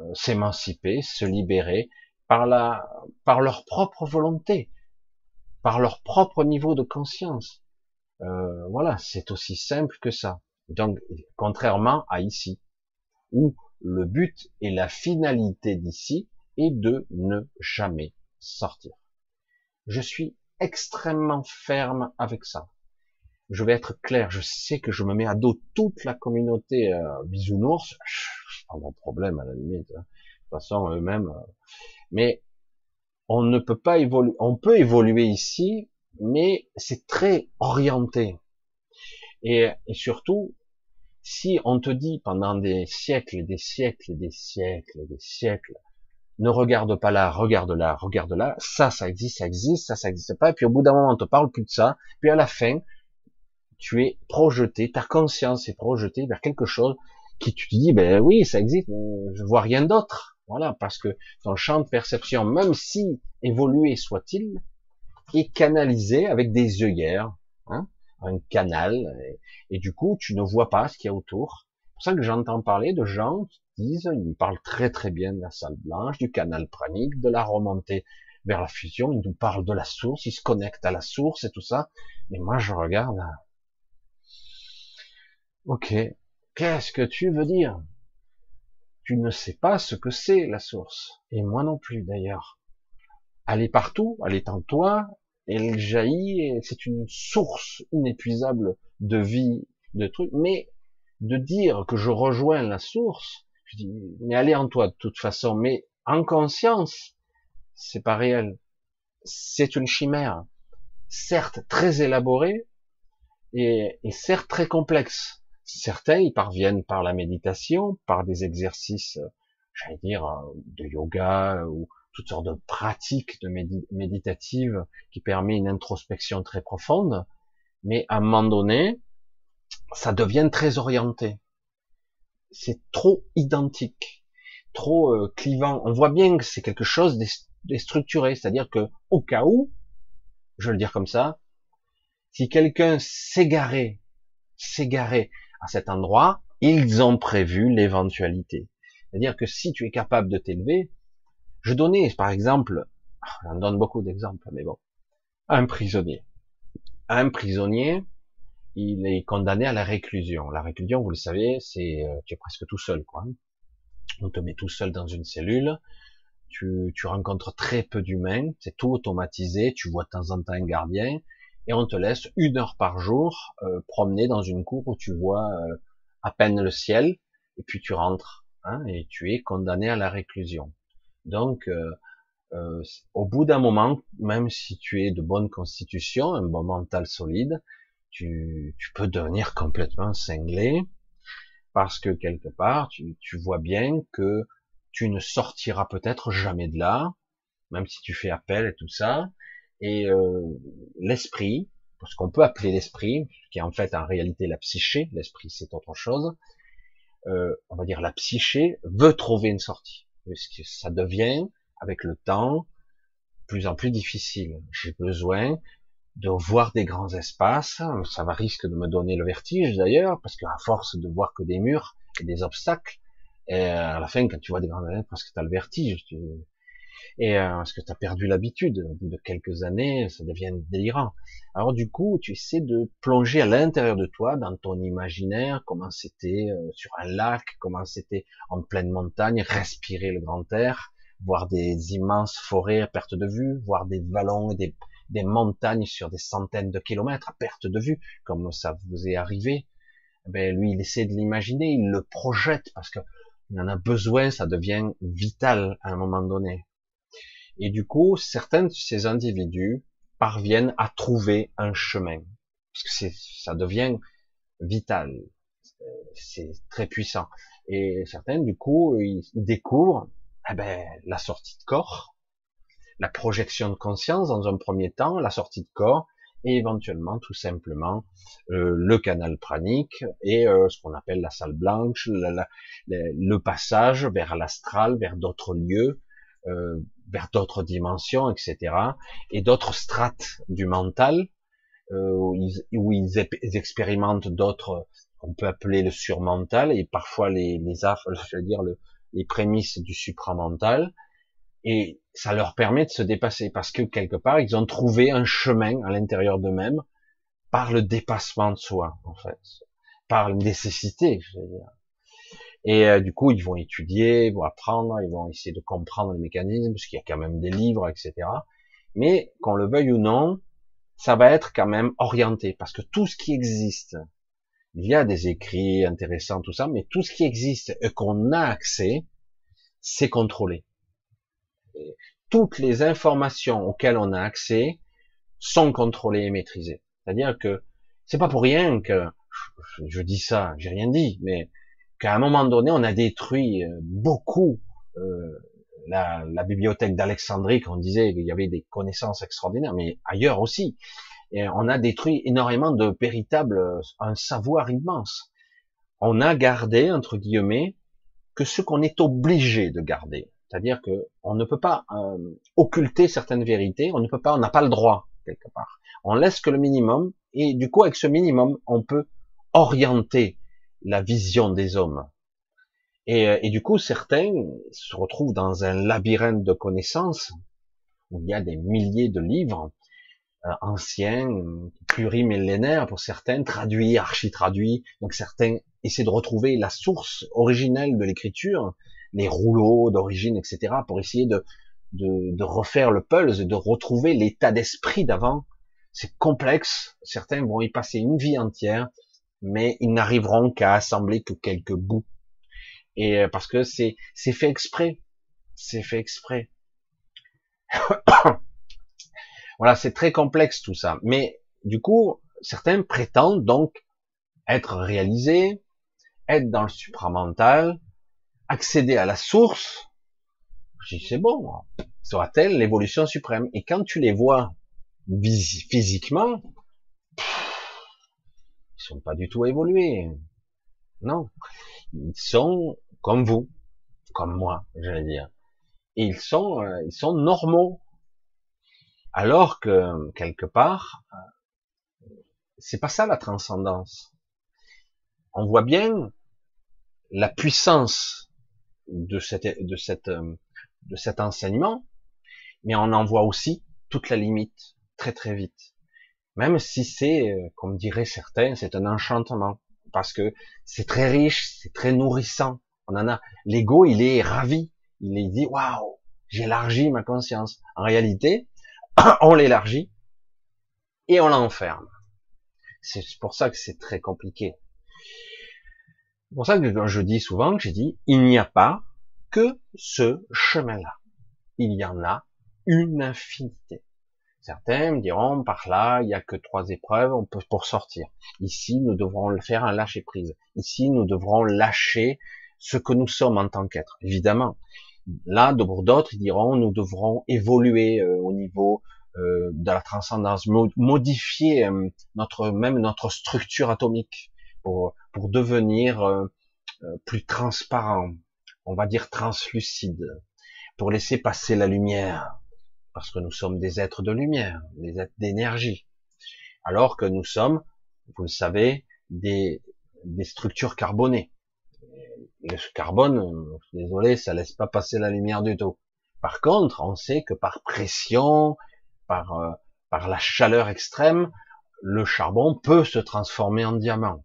euh, s'émanciper, se libérer par la, par leur propre volonté par leur propre niveau de conscience. Euh, voilà, c'est aussi simple que ça. Donc, contrairement à ici, où le but et la finalité d'ici est de ne jamais sortir. Je suis extrêmement ferme avec ça. Je vais être clair, je sais que je me mets à dos toute la communauté euh, bisounours, pas mon problème à la limite, hein. de toute façon eux-mêmes, euh, mais on ne peut pas évoluer, on peut évoluer ici, mais c'est très orienté. Et, surtout, si on te dit pendant des siècles des siècles des siècles des siècles, ne regarde pas là, regarde là, regarde là, ça, ça existe, ça existe, ça, ça existe pas, et puis au bout d'un moment, on te parle plus de ça, puis à la fin, tu es projeté, ta conscience est projetée vers quelque chose qui tu te dis, ben oui, ça existe, je vois rien d'autre. Voilà, parce que ton champ de perception, même si évolué soit-il, est canalisé avec des œillères, hein, un canal, et, du coup, tu ne vois pas ce qu'il y a autour. C'est pour ça que j'entends parler de gens qui disent, ils me parlent très très bien de la salle blanche, du canal pranique, de la remontée vers la fusion, ils nous parlent de la source, ils se connectent à la source et tout ça. Et moi, je regarde. Ok, qu'est-ce que tu veux dire? Tu ne sais pas ce que c'est la source. Et moi non plus d'ailleurs. Elle est partout, elle est en toi, elle jaillit, c'est une source inépuisable de vie, de trucs, mais de dire que je rejoins la source, je dis, mais elle est en toi de toute façon, mais en conscience, c'est pas réel. C'est une chimère, certes très élaborée, et, et certes très complexe. Certains y parviennent par la méditation, par des exercices, euh, j'allais dire, euh, de yoga ou toutes sortes de pratiques de méditatives qui permettent une introspection très profonde. Mais à un moment donné, ça devient très orienté. C'est trop identique, trop euh, clivant. On voit bien que c'est quelque chose de structuré, c'est-à-dire que au cas où, je vais le dire comme ça, si quelqu'un s'égarait, s'égarait à cet endroit, ils ont prévu l'éventualité. C'est-à-dire que si tu es capable de t'élever, je donnais par exemple, on donne beaucoup d'exemples, mais bon, un prisonnier. Un prisonnier, il est condamné à la réclusion. La réclusion, vous le savez, c'est euh, tu es presque tout seul, quoi. On te met tout seul dans une cellule, tu, tu rencontres très peu d'humains, c'est tout automatisé, tu vois de temps en temps un gardien, et on te laisse une heure par jour euh, promener dans une cour où tu vois euh, à peine le ciel, et puis tu rentres, hein, et tu es condamné à la réclusion. Donc, euh, au bout d'un moment, même si tu es de bonne constitution, un bon mental solide, tu, peux devenir complètement cinglé, parce que quelque part, tu, tu vois bien que tu ne sortiras peut-être jamais de là, même si tu fais appel et tout ça, et euh, l'esprit, ce qu'on peut appeler l'esprit, qui est en fait en réalité la psyché, l'esprit c'est autre chose, euh, on va dire la psyché veut trouver une sortie, parce que ça devient, avec le temps, plus en plus difficile. J'ai besoin de voir des grands espaces, ça va risque de me donner le vertige d'ailleurs, parce qu'à force de voir que des murs et des obstacles, et à la fin, quand tu vois des grands espaces, parce que tu as le vertige, tu, et euh, parce que tu as perdu l'habitude, de quelques années, ça devient délirant. Alors du coup, tu essaies de plonger à l'intérieur de toi, dans ton imaginaire, comment c'était euh, sur un lac, comment c'était en pleine montagne, respirer le grand air, voir des immenses forêts à perte de vue, voir des vallons et des, des montagnes sur des centaines de kilomètres à perte de vue, comme ça vous est arrivé. Ben, lui, il essaie de l'imaginer, il le projette parce que il en a besoin, ça devient vital à un moment donné. Et du coup, certains de ces individus parviennent à trouver un chemin. Parce que ça devient vital. C'est très puissant. Et certains, du coup, ils découvrent eh ben, la sortie de corps, la projection de conscience dans un premier temps, la sortie de corps, et éventuellement tout simplement euh, le canal pranique et euh, ce qu'on appelle la salle blanche, le passage vers l'astral, vers d'autres lieux, euh, vers d'autres dimensions, etc. Et d'autres strates du mental euh, où, ils, où ils, expérimentent d'autres, qu'on peut appeler le surmental et parfois les, les (laughs) je veux dire le, les prémices du supramental. Et ça leur permet de se dépasser parce que quelque part ils ont trouvé un chemin à l'intérieur d'eux-mêmes par le dépassement de soi, en fait, par la nécessité, je veux dire. Et euh, du coup, ils vont étudier, ils vont apprendre, ils vont essayer de comprendre les mécanismes, parce qu'il y a quand même des livres, etc. Mais qu'on le veuille ou non, ça va être quand même orienté, parce que tout ce qui existe, il y a des écrits intéressants, tout ça, mais tout ce qui existe et qu'on a accès, c'est contrôlé. toutes les informations auxquelles on a accès sont contrôlées et maîtrisées. C'est-à-dire que c'est pas pour rien que je dis ça, j'ai rien dit, mais qu'à un moment donné, on a détruit euh, beaucoup euh, la, la, bibliothèque d'Alexandrie, qu'on disait qu'il y avait des connaissances extraordinaires, mais ailleurs aussi. On a détruit énormément de véritables, un savoir immense. On a gardé, entre guillemets, que ce qu'on est obligé de garder. C'est-à-dire que on ne peut pas euh, occulter certaines vérités, on ne peut pas, on n'a pas le droit quelque part. On laisse que le minimum, et du coup, avec ce minimum, on peut orienter la vision des hommes. Et, euh, et, du coup, certains se retrouvent dans un labyrinthe de connaissances où il y a des milliers de livres euh, anciens, plurimillénaires pour certains, traduits, archi-traduits. Donc certains essaient de retrouver la source originelle de l'écriture, les rouleaux d'origine, etc., pour essayer de, de, de refaire le pulse, de retrouver l'état d'esprit d'avant. C'est complexe. Certains vont y passer une vie entière mais ils n'arriveront qu'à assembler que quelques bouts. Et euh, parce que c'est c'est fait exprès, c'est fait exprès. (coughs) voilà, c'est très complexe tout ça. Mais du coup, certains prétendent donc être réalisés, être dans le supramental, accéder à la source. Je dis c'est bon, sera-t-elle l'évolution suprême Et quand tu les vois physiquement, sont pas du tout évolués. Non. Ils sont comme vous, comme moi, j'allais dire. Et ils sont, euh, ils sont normaux. Alors que, quelque part, euh, c'est pas ça la transcendance. On voit bien la puissance de cette, de cette, euh, de cet enseignement, mais on en voit aussi toute la limite très très vite. Même si c'est, euh, comme diraient certains, c'est un enchantement, parce que c'est très riche, c'est très nourrissant. On en a, l'ego, il est ravi, il est dit, waouh, j'élargis ma conscience. En réalité, (coughs) on l'élargit, et on l'enferme. C'est pour ça que c'est très compliqué. C'est pour ça que je dis souvent, j'ai dit, il n'y a pas que ce chemin-là. Il y en a une infinité. Certains me diront, par là, il n'y a que trois épreuves pour sortir. Ici, nous devrons le faire un lâcher prise. Ici, nous devrons lâcher ce que nous sommes en tant qu'être. Évidemment. Là, pour d'autres, ils diront, nous devrons évoluer euh, au niveau euh, de la transcendance, modifier euh, notre même notre structure atomique pour pour devenir plus transparent, on va dire translucide, pour laisser passer la lumière, parce que nous sommes des êtres de lumière, des êtres d'énergie, alors que nous sommes, vous le savez, des, structures carbonées. Le carbone, désolé, ça laisse pas passer la lumière du tout. Par contre, on sait que par pression, par, euh, par la chaleur extrême, le charbon peut se transformer en diamant.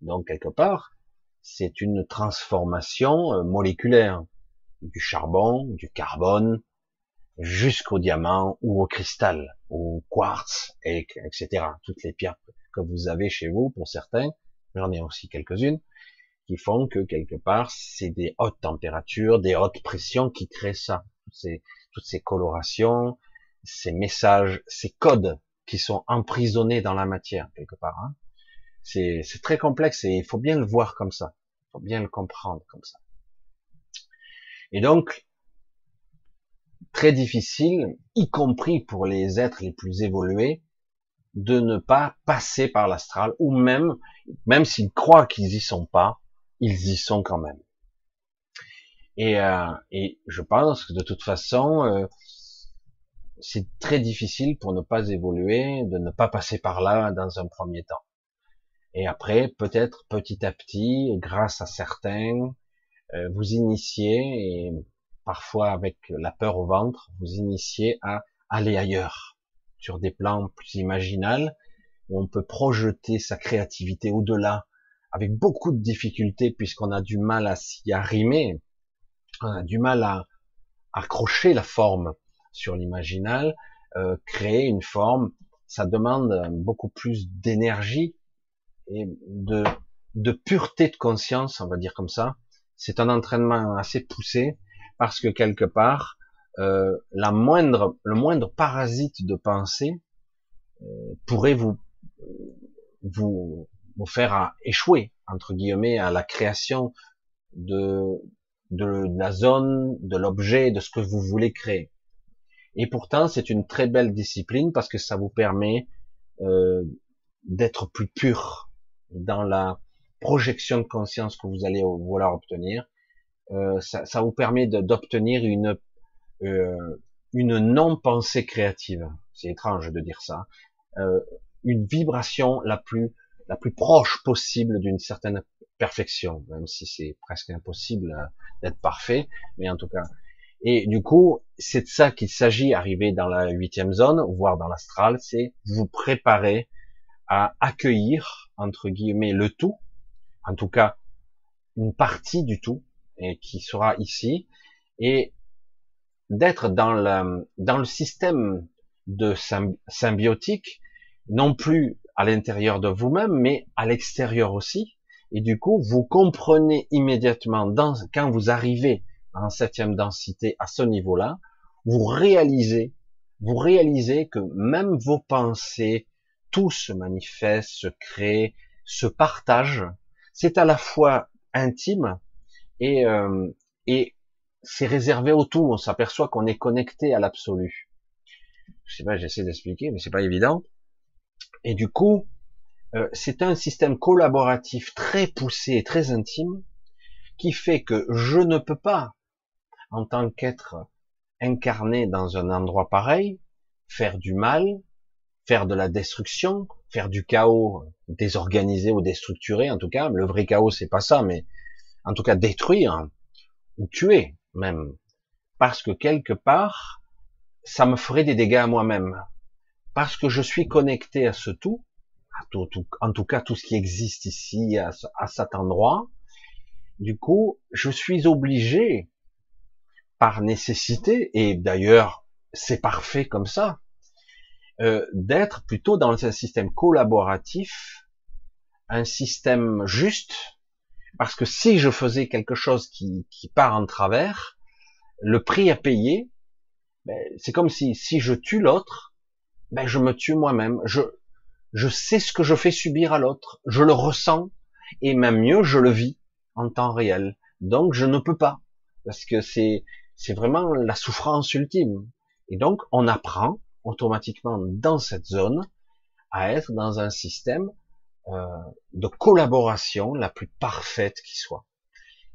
Donc quelque part, c'est une transformation euh, moléculaire du charbon, du carbone, jusqu'au diamant ou au cristal, au quartz, etc. Toutes les pierres que vous avez chez vous, pour certains, j'en ai aussi quelques-unes, qui font que quelque part, c'est des hautes températures, des hautes pressions qui créent ça. Ces, toutes ces colorations, ces messages, ces codes qui sont emprisonnés dans la matière, quelque part. Hein. C'est très complexe et il faut bien le voir comme ça. Il faut bien le comprendre comme ça. Et donc, très difficile, y compris pour les êtres les plus évolués, de ne pas passer par l'astral, ou même, même s'ils croient qu'ils y sont pas, ils y sont quand même. Et, euh, et je pense que de toute façon, euh, c'est très difficile pour ne pas évoluer, de ne pas passer par là dans un premier temps. Et après, peut-être petit à petit, grâce à certains, euh, vous initiez, et parfois avec la peur au ventre, vous initiez à aller ailleurs, sur des plans plus imaginals, où on peut projeter sa créativité au-delà, avec beaucoup de difficultés, puisqu'on a du mal à s'y arrimer, on a du mal à accrocher la forme sur l'imaginal, euh, créer une forme, ça demande beaucoup plus d'énergie et de, de pureté de conscience, on va dire comme ça, c'est un entraînement assez poussé parce que quelque part, euh, la moindre, le moindre parasite de pensée euh, pourrait vous, vous, faire échouer entre guillemets à la création de, de, la zone, de l'objet, de ce que vous voulez créer. Et pourtant, c'est une très belle discipline parce que ça vous permet euh, d'être plus pur dans la projection de conscience que vous allez vouloir obtenir, euh, ça, ça, vous permet d'obtenir une euh, une non-pensée créative. C'est étrange de dire ça. Euh, une vibration la plus la plus proche possible d'une certaine perfection, même si c'est presque impossible euh, d'être parfait, mais en tout cas. Et du coup, c'est de ça qu'il s'agit, arriver dans la huitième zone, voire dans l'astral, c'est vous préparer à accueillir, entre guillemets, le tout, en tout cas une partie du tout, et qui sera ici, et d'être dans le, dans le système de symbiotique, non plus à l'intérieur de vous-même, mais à l'extérieur aussi. Et du coup, vous comprenez immédiatement, dans, quand vous arrivez en septième densité à ce niveau-là, vous réalisez, vous réalisez que même vos pensées, tout se manifeste, se crée, se partage. C'est à la fois intime et, euh, et c'est réservé au tout. On s'aperçoit qu'on est connecté à l'absolu. Je sais pas, j'essaie d'expliquer, mais c'est pas évident. Et du coup, euh, c'est un système collaboratif très poussé et très intime qui fait que je ne peux pas, en tant qu'être incarné dans un endroit pareil, faire du mal, faire de la destruction, faire du chaos désorganisé ou déstructuré, en tout cas. Le vrai chaos, c'est pas ça, mais en tout cas détruire ou tuer même. Parce que quelque part, ça me ferait des dégâts à moi-même. Parce que je suis connecté à ce tout, en tout cas tout ce qui existe ici, à, à cet endroit. Du coup, je suis obligé, par nécessité, et d'ailleurs c'est parfait comme ça, euh, d'être plutôt dans un système collaboratif, un système juste, parce que si je faisais quelque chose qui, qui part en travers, le prix à payer, ben, c'est comme si si je tue l'autre, ben je me tue moi-même. Je je sais ce que je fais subir à l'autre, je le ressens et même mieux, je le vis en temps réel. Donc je ne peux pas parce que c'est c'est vraiment la souffrance ultime. Et donc on apprend automatiquement dans cette zone à être dans un système de collaboration la plus parfaite qui soit.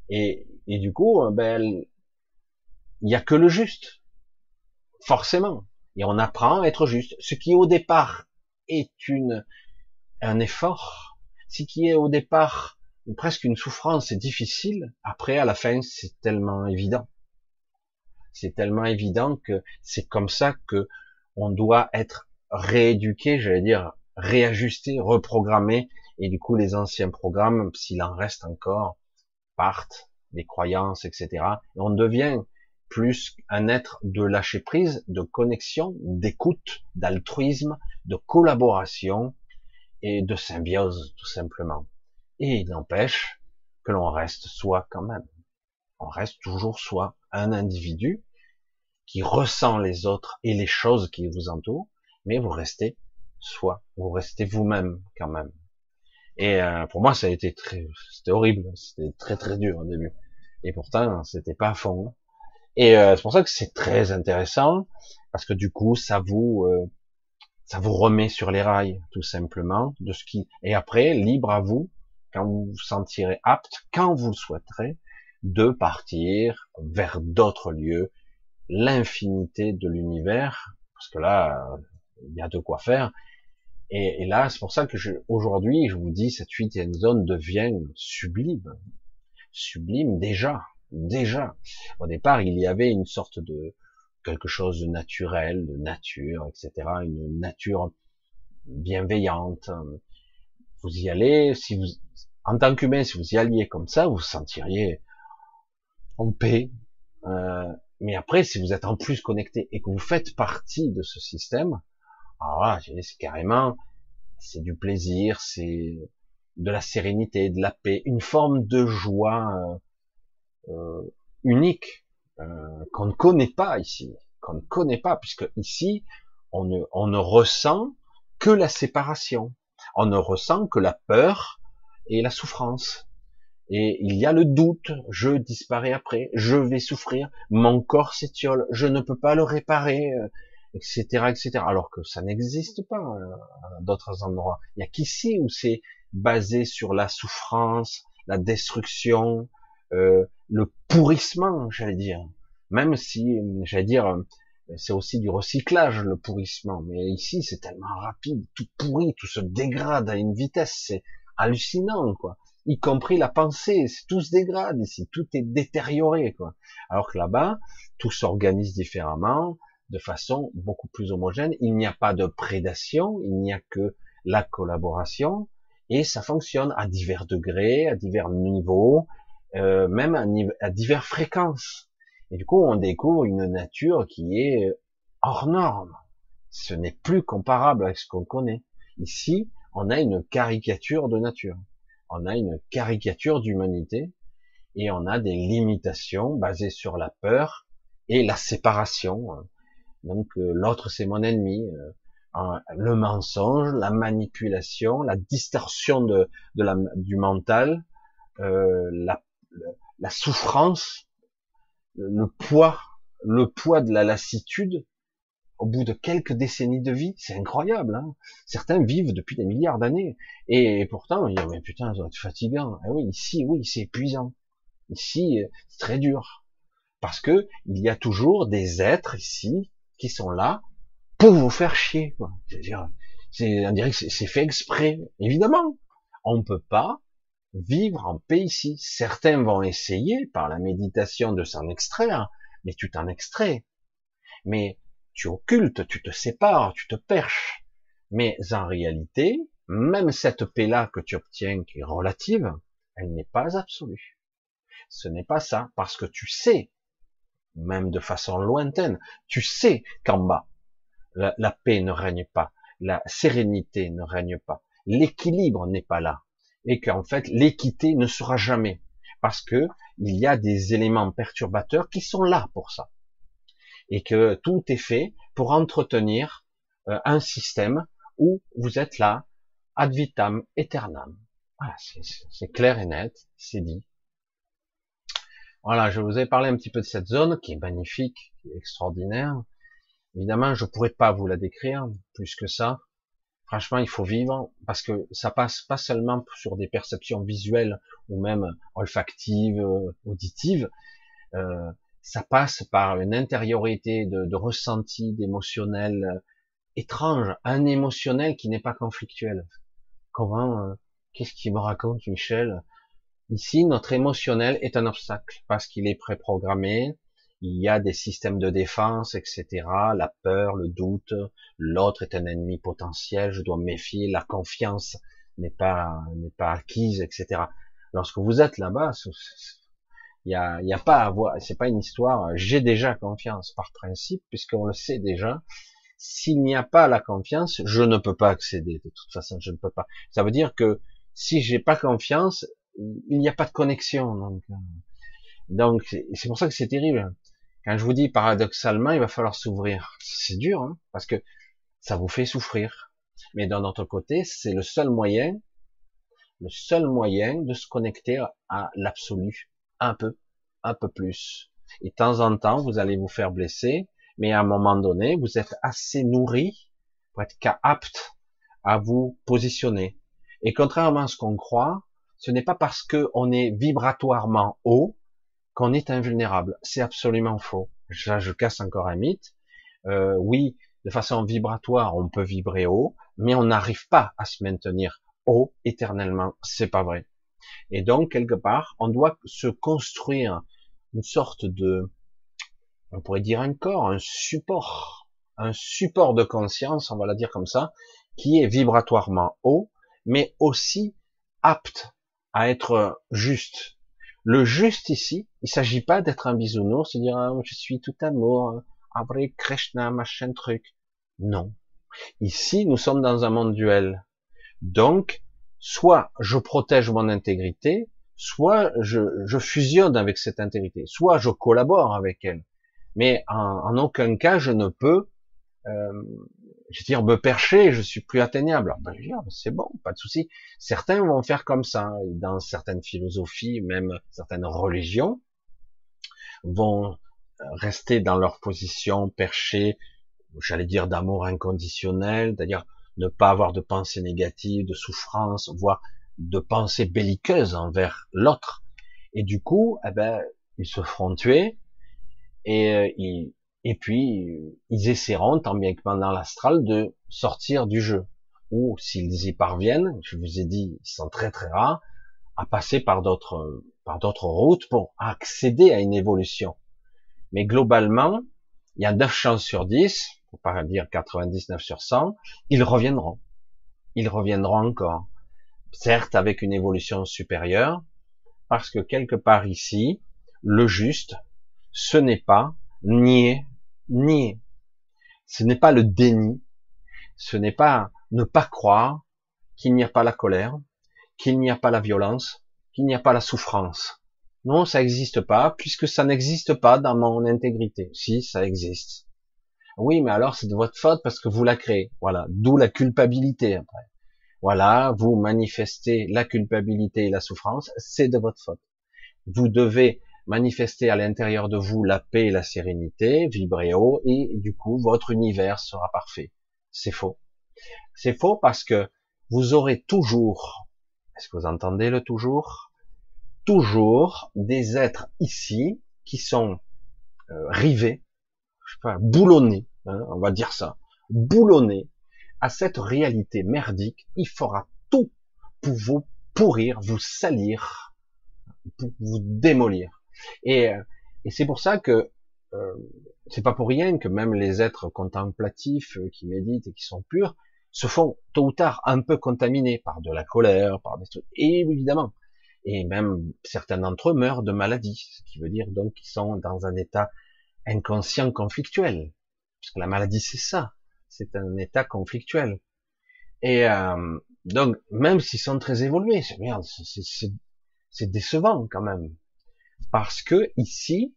Et, et du coup, euh, ben, il n'y a que le juste, forcément. Et on apprend à être juste. Ce qui au départ est une un effort, ce qui est au départ presque une souffrance et difficile, après à la fin c'est tellement évident. C'est tellement évident que c'est comme ça que on doit être rééduqué, j'allais dire réajusté, reprogrammé, et du coup les anciens programmes, s'il en reste encore, partent, les croyances, etc. Et on devient plus un être de lâcher prise, de connexion, d'écoute, d'altruisme, de collaboration et de symbiose, tout simplement. Et il n'empêche que l'on reste soi quand même. On reste toujours soi, un individu qui ressent les autres et les choses qui vous entourent, mais vous restez soi, vous restez vous-même quand même. Et euh, pour moi, ça a été très, c'était horrible, c'était très très dur au début. Et pourtant, c'était pas à fond. Et euh, c'est pour ça que c'est très intéressant, parce que du coup, ça vous, euh, ça vous remet sur les rails, tout simplement, de ce qui. Et après, libre à vous, quand vous vous sentirez apte, quand vous le souhaiterez, de partir vers d'autres lieux, l'infinité de l'univers, parce que là, il y a de quoi faire. Et, et là, c'est pour ça que je, aujourd'hui, je vous dis, cette huitième zone devient sublime, sublime déjà déjà. Au départ, il y avait une sorte de quelque chose de naturel, de nature, etc. Une nature bienveillante. Vous y allez, si vous, en tant qu'humain, si vous y alliez comme ça, vous vous sentiriez en paix. Euh, mais après, si vous êtes en plus connecté et que vous faites partie de ce système, alors là, c'est carrément, c'est du plaisir, c'est de la sérénité, de la paix, une forme de joie euh, euh, unique euh, qu'on ne connaît pas ici, qu'on ne connaît pas, puisque ici on ne, on ne ressent que la séparation, on ne ressent que la peur et la souffrance. Et il y a le doute, je disparais après, je vais souffrir, mon corps s'étiole, je ne peux pas le réparer, etc., euh, etc. Alors que ça n'existe pas à d'autres endroits. Il n'y a qu'ici où c'est basé sur la souffrance, la destruction, euh, le pourrissement, j'allais dire. Même si, j'allais dire, c'est aussi du recyclage, le pourrissement. Mais ici, c'est tellement rapide, tout pourri, tout se dégrade à une vitesse, c'est hallucinant, quoi. Y compris la pensée, tout se dégrade ici, tout est détérioré, quoi. Alors que là-bas, tout s'organise différemment, de façon beaucoup plus homogène. Il n'y a pas de prédation, il n'y a que la collaboration, et ça fonctionne à divers degrés, à divers niveaux, euh, même à, à diverses fréquences. Et du coup, on découvre une nature qui est hors norme. Ce n'est plus comparable avec ce qu'on connaît. Ici, on a une caricature de nature. On a une caricature d'humanité et on a des limitations basées sur la peur et la séparation. Donc euh, l'autre c'est mon ennemi, euh, le mensonge, la manipulation, la distorsion de, de la, du mental, euh, la la souffrance, le poids, le poids de la lassitude, au bout de quelques décennies de vie, c'est incroyable. Hein Certains vivent depuis des milliards d'années, et pourtant, ils disent, mais putain, ça doit être fatigant. Ah oui, ici, oui, c'est épuisant. Ici, c'est très dur. Parce que il y a toujours des êtres ici qui sont là pour vous faire chier. C'est-à-dire, on c'est fait exprès. Évidemment, on ne peut pas vivre en paix ici. Certains vont essayer par la méditation de s'en extraire, mais tu t'en extrais. Mais tu occultes, tu te sépares, tu te perches. Mais en réalité, même cette paix-là que tu obtiens, qui est relative, elle n'est pas absolue. Ce n'est pas ça, parce que tu sais, même de façon lointaine, tu sais qu'en bas, la, paix ne règne pas, la sérénité ne règne pas, l'équilibre n'est pas là, et qu'en fait l'équité ne sera jamais, parce que il y a des éléments perturbateurs qui sont là pour ça, et que tout est fait pour entretenir euh, un système où vous êtes là, ad vitam aeternam. Voilà, c'est clair et net, c'est dit. Voilà, je vous ai parlé un petit peu de cette zone qui est magnifique, extraordinaire. Évidemment, je pourrais pas vous la décrire plus que ça. Franchement, il faut vivre parce que ça passe pas seulement sur des perceptions visuelles ou même olfactives, euh, auditives. Euh, ça passe par une intériorité de, de ressenti, d'émotionnel euh, étrange, un émotionnel qui n'est pas conflictuel. Comment, euh, qu'est-ce qu'il me raconte, Michel? Ici, notre émotionnel est un obstacle parce qu'il est préprogrammé, il y a des systèmes de défense, etc. La peur, le doute, l'autre est un ennemi potentiel, je dois me méfier, la confiance n'est pas n'est pas acquise, etc. Lorsque vous êtes là-bas, il y a, y a pas à voir, c'est pas une histoire. J'ai déjà confiance par principe, puisqu'on le sait déjà. S'il n'y a pas la confiance, je ne peux pas accéder. De toute façon, je ne peux pas. Ça veut dire que si j'ai pas confiance, il n'y a pas de connexion. Donc, euh, donc c'est pour ça que c'est terrible. Quand je vous dis paradoxalement, il va falloir s'ouvrir. C'est dur, hein, parce que ça vous fait souffrir. Mais d'un autre côté, c'est le seul moyen, le seul moyen de se connecter à l'absolu, un peu, un peu plus. Et de temps en temps, vous allez vous faire blesser, mais à un moment donné, vous êtes assez nourri pour être apte à vous positionner. Et contrairement à ce qu'on croit, ce n'est pas parce qu'on est vibratoirement haut qu'on est invulnérable. C'est absolument faux. Là, je casse encore un mythe. Euh, oui, de façon vibratoire, on peut vibrer haut, mais on n'arrive pas à se maintenir haut éternellement. C'est pas vrai. Et donc, quelque part, on doit se construire une sorte de, on pourrait dire un corps, un support, un support de conscience, on va la dire comme ça, qui est vibratoirement haut, mais aussi apte à être juste, le juste ici, il s'agit pas d'être un bisounours, c'est dire ah, je suis tout amour, après Krishna, machin truc. Non. Ici, nous sommes dans un monde duel. Donc, soit je protège mon intégrité, soit je, je fusionne avec cette intégrité, soit je collabore avec elle. Mais en, en aucun cas, je ne peux euh, je veux dire, me percher, je suis plus atteignable. Ben, c'est bon, pas de souci. Certains vont faire comme ça, dans certaines philosophies, même certaines religions, vont rester dans leur position perchée, j'allais dire d'amour inconditionnel, c'est-à-dire ne pas avoir de pensée négative, de souffrance, voire de pensée belliqueuse envers l'autre. Et du coup, eh ben, ils se feront tuer et euh, ils, et puis ils essaieront, tant bien que pendant l'astral, de sortir du jeu. Ou s'ils y parviennent, je vous ai dit, ils sont très très rares, à passer par d'autres par d'autres routes pour accéder à une évolution. Mais globalement, il y a 9 chances sur 10, pour pas dire 99 sur 100, ils reviendront. Ils reviendront encore. Certes avec une évolution supérieure, parce que quelque part ici, le juste, ce n'est pas nier nier. Ce n'est pas le déni, ce n'est pas ne pas croire qu'il n'y a pas la colère, qu'il n'y a pas la violence, qu'il n'y a pas la souffrance. Non, ça n'existe pas, puisque ça n'existe pas dans mon intégrité. Si, ça existe. Oui, mais alors c'est de votre faute parce que vous la créez. Voilà, d'où la culpabilité après. Voilà, vous manifestez la culpabilité et la souffrance, c'est de votre faute. Vous devez manifester à l'intérieur de vous la paix et la sérénité, vibrer haut, et du coup, votre univers sera parfait. C'est faux. C'est faux parce que vous aurez toujours, est-ce que vous entendez le toujours? Toujours des êtres ici qui sont euh, rivés, je sais pas, boulonnés, hein, on va dire ça, boulonnés à cette réalité merdique. Il fera tout pour vous pourrir, vous salir, vous démolir. Et, euh, et c'est pour ça que euh, c'est pas pour rien que même les êtres contemplatifs euh, qui méditent et qui sont purs se font tôt ou tard un peu contaminés par de la colère, par des trucs. Évidemment, et même certains d'entre eux meurent de maladie, ce qui veut dire donc qu'ils sont dans un état inconscient conflictuel. Parce que la maladie, c'est ça. c'est un état conflictuel. Et euh, donc, même s'ils sont très évolués, c'est merde, c'est décevant quand même, parce que ici,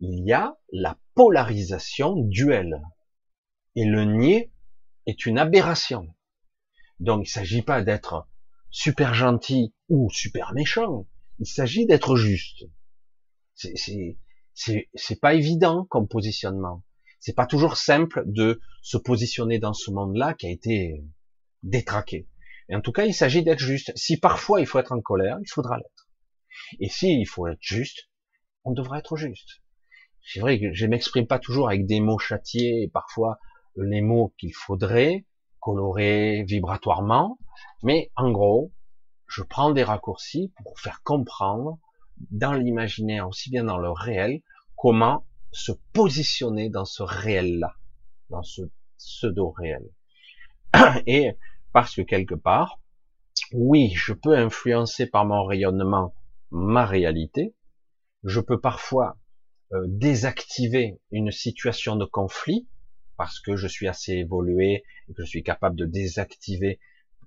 il y a la polarisation duel, et le nier est une aberration. Donc, il s'agit pas d'être super gentil ou super méchant, il s'agit d'être juste. C'est pas évident comme positionnement. C'est pas toujours simple de se positionner dans ce monde-là qui a été détraqué. Et en tout cas, il s'agit d'être juste. Si parfois il faut être en colère, il faudra l'être. Et si il faut être juste, on devra être juste. C'est vrai que je m'exprime pas toujours avec des mots châtiés et parfois les mots qu'il faudrait colorer vibratoirement, mais en gros, je prends des raccourcis pour faire comprendre dans l'imaginaire, aussi bien dans le réel, comment se positionner dans ce réel-là, dans ce pseudo-réel. (clears throat) Et parce que quelque part, oui, je peux influencer par mon rayonnement ma réalité, je peux parfois euh, désactiver une situation de conflit, parce que je suis assez évolué et que je suis capable de désactiver,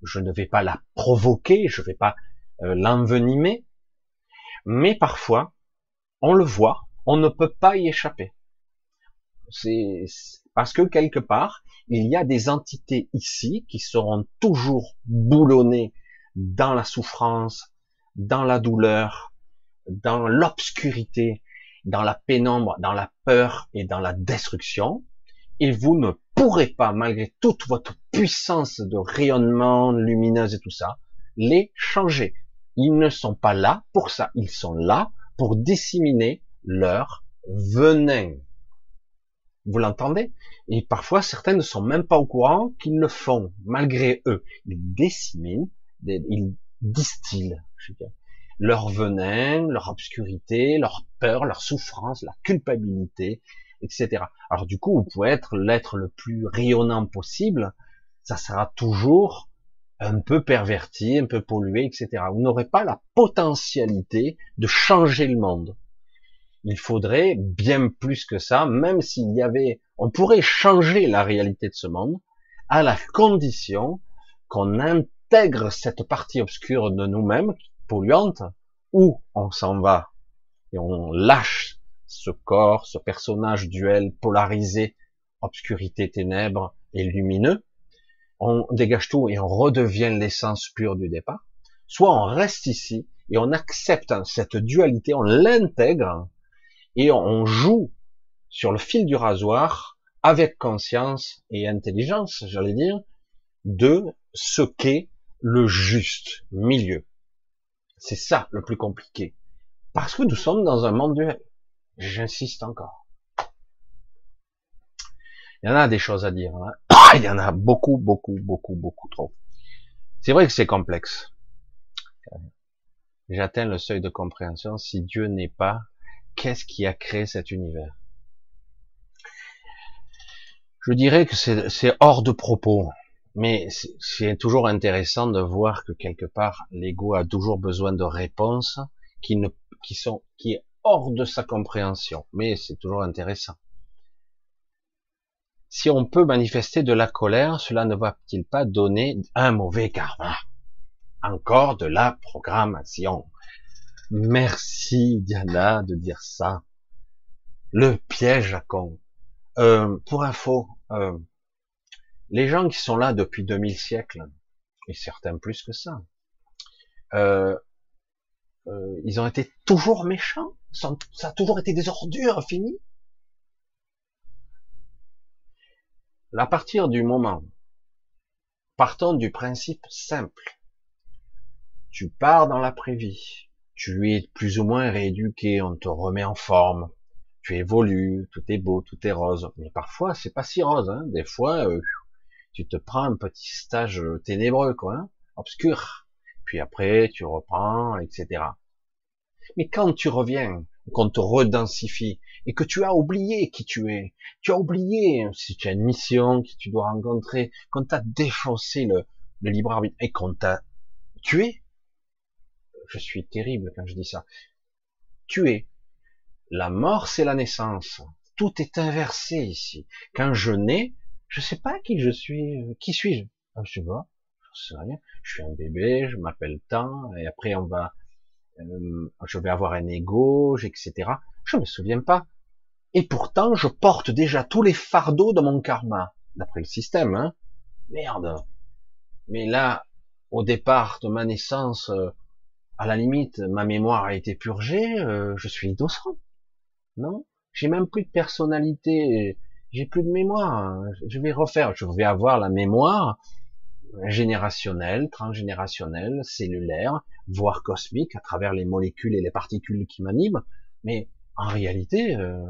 je ne vais pas la provoquer, je ne vais pas euh, l'envenimer, mais parfois, on le voit, on ne peut pas y échapper. C'est parce que quelque part, il y a des entités ici qui seront toujours boulonnées dans la souffrance, dans la douleur, dans l'obscurité, dans la pénombre, dans la peur et dans la destruction. Et vous ne pourrez pas, malgré toute votre puissance de rayonnement lumineuse et tout ça, les changer. Ils ne sont pas là pour ça. Ils sont là pour disséminer leur venin. Vous l'entendez? Et parfois, certains ne sont même pas au courant qu'ils le font, malgré eux. Ils disséminent, ils distillent leur venin, leur obscurité, leur peur, leur souffrance, leur culpabilité, etc. Alors du coup, vous pouvez être l'être le plus rayonnant possible, ça sera toujours un peu perverti, un peu pollué, etc. Vous n'aurez pas la potentialité de changer le monde. Il faudrait bien plus que ça, même s'il y avait, on pourrait changer la réalité de ce monde à la condition qu'on intègre cette partie obscure de nous-mêmes, polluante, où on s'en va et on lâche ce corps, ce personnage duel polarisé, obscurité, ténèbres et lumineux, on dégage tout et on redevient l'essence pure du départ, soit on reste ici et on accepte cette dualité, on l'intègre et on joue sur le fil du rasoir avec conscience et intelligence, j'allais dire, de ce qu'est le juste milieu. C'est ça le plus compliqué. Parce que nous sommes dans un monde duel. J'insiste encore. Il y en a des choses à dire. Hein. (coughs) Il y en a beaucoup, beaucoup, beaucoup, beaucoup trop. C'est vrai que c'est complexe. J'atteins le seuil de compréhension si Dieu n'est pas, qu'est-ce qui a créé cet univers? Je dirais que c'est hors de propos, mais c'est toujours intéressant de voir que quelque part l'ego a toujours besoin de réponses qui ne, qui sont, qui est hors de sa compréhension. Mais c'est toujours intéressant. Si on peut manifester de la colère, cela ne va-t-il pas donner un mauvais karma? Encore de la programmation. Merci Diana de dire ça. Le piège à con. Euh, pour info, euh, les gens qui sont là depuis 2000 siècles, et certains plus que ça, euh, ils ont été toujours méchants. Ça a toujours été des ordures fini. À partir du moment, partons du principe simple, tu pars dans l'après-vie, tu es plus ou moins rééduqué, on te remet en forme, tu évolues, tout est beau, tout est rose, mais parfois c'est pas si rose, hein. des fois euh, tu te prends un petit stage ténébreux, quoi, hein, obscur, puis après tu reprends, etc. Mais quand tu reviens, qu'on te redensifie, et que tu as oublié qui tu es, tu as oublié si tu as une mission que tu dois rencontrer, qu'on t'a défoncé le, le libre arbitre, et qu'on t'a tué, je suis terrible quand je dis ça, tué. La mort, c'est la naissance. Tout est inversé ici. Quand je nais, Je sais pas qui je suis. Euh, qui suis-je Je sais pas. Je sais rien. Je suis un bébé, je m'appelle tant, et après on va, euh, je vais avoir un ego, etc. Je me souviens pas. Et pourtant, je porte déjà tous les fardeaux de mon karma, d'après le système. Hein. Merde. Mais là, au départ de ma naissance, euh, à la limite, ma mémoire a été purgée, je suis innocent. Non J'ai même plus de personnalité, j'ai plus de mémoire. Je vais refaire, je vais avoir la mémoire générationnelle, transgénérationnelle, cellulaire, voire cosmique, à travers les molécules et les particules qui m'animent. Mais en réalité, euh,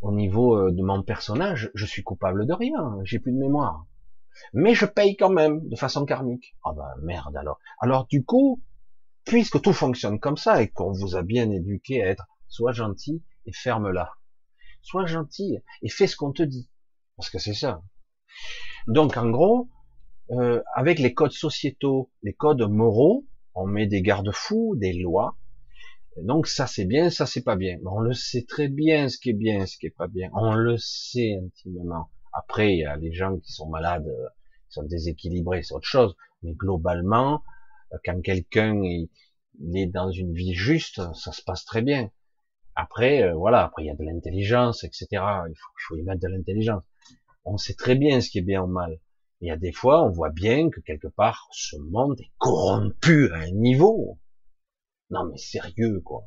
au niveau euh, de mon personnage, je suis coupable de rien, j'ai plus de mémoire. Mais je paye quand même, de façon karmique. Ah bah merde alors. Alors du coup, puisque tout fonctionne comme ça et qu'on vous a bien éduqué à être soit gentil et ferme-la. Sois gentil et fais ce qu'on te dit. Parce que c'est ça. Donc en gros, euh, avec les codes sociétaux, les codes moraux, on met des garde-fous, des lois. Donc ça c'est bien, ça c'est pas bien. On le sait très bien ce qui est bien, ce qui est pas bien. On le sait intimement. Après, il y a les gens qui sont malades, euh, qui sont déséquilibrés, c'est autre chose. Mais globalement, euh, quand quelqu'un est dans une vie juste, ça se passe très bien. Après, euh, voilà, après il y a de l'intelligence, etc. Il faut, y mettre de l'intelligence. On sait très bien ce qui est bien ou mal. Il y a des fois, on voit bien que quelque part, ce monde est corrompu à un niveau. Non mais sérieux, quoi.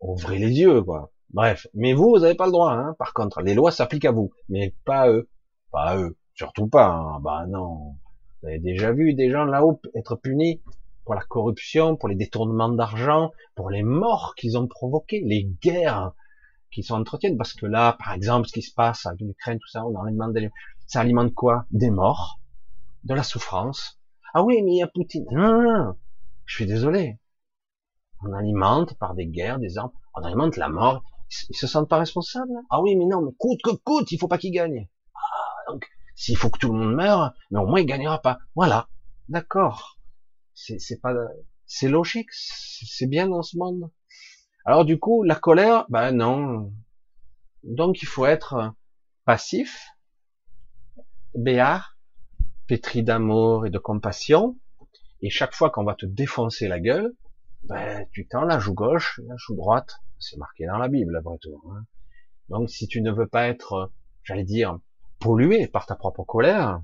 Ouvrez les yeux, quoi. Bref, mais vous, vous n'avez pas le droit. Hein. Par contre, les lois s'appliquent à vous, mais pas à eux. Pas à eux. Surtout pas. Hein. Bah non. Vous avez déjà vu des gens là-haut être punis pour la corruption, pour les détournements d'argent, pour les morts qu'ils ont provoqués, les guerres qui sont entretiennent. Parce que là, par exemple, ce qui se passe avec l'Ukraine, tout ça, on alimente des... ça alimente quoi? Des morts, de la souffrance. Ah oui, mais il y a Poutine. Non, non, non. Je suis désolé. On alimente par des guerres, des armes, on alimente la mort, ils se sentent pas responsables Ah oui, mais non, mais coûte que coûte, il faut pas qu'il gagne. Ah, donc, s'il faut que tout le monde meure, mais au moins il gagnera pas. Voilà, d'accord. C'est pas, c'est logique, c'est bien dans ce monde. Alors du coup, la colère, ben non. Donc il faut être passif, béard, pétri d'amour et de compassion. Et chaque fois qu'on va te défoncer la gueule, ben, tu tends la joue gauche, la joue droite, c'est marqué dans la Bible, après tout. Hein. Donc, si tu ne veux pas être, j'allais dire, pollué par ta propre colère,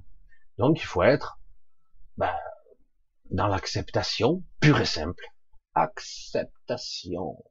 donc il faut être bah, dans l'acceptation pure et simple. Acceptation.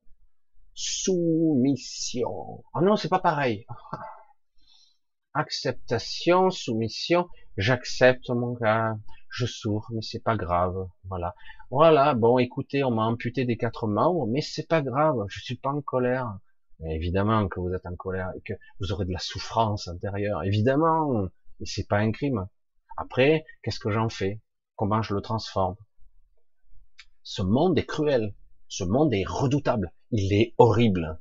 Soumission. Ah non, c'est pas pareil. (laughs) Acceptation, soumission, j'accepte mon gars, je souffre, mais c'est pas grave, voilà. Voilà, bon, écoutez, on m'a amputé des quatre membres, mais c'est pas grave, je suis pas en colère. évidemment que vous êtes en colère et que vous aurez de la souffrance intérieure, évidemment, et c'est pas un crime. Après, qu'est-ce que j'en fais? Comment je le transforme Ce monde est cruel, ce monde est redoutable, il est horrible.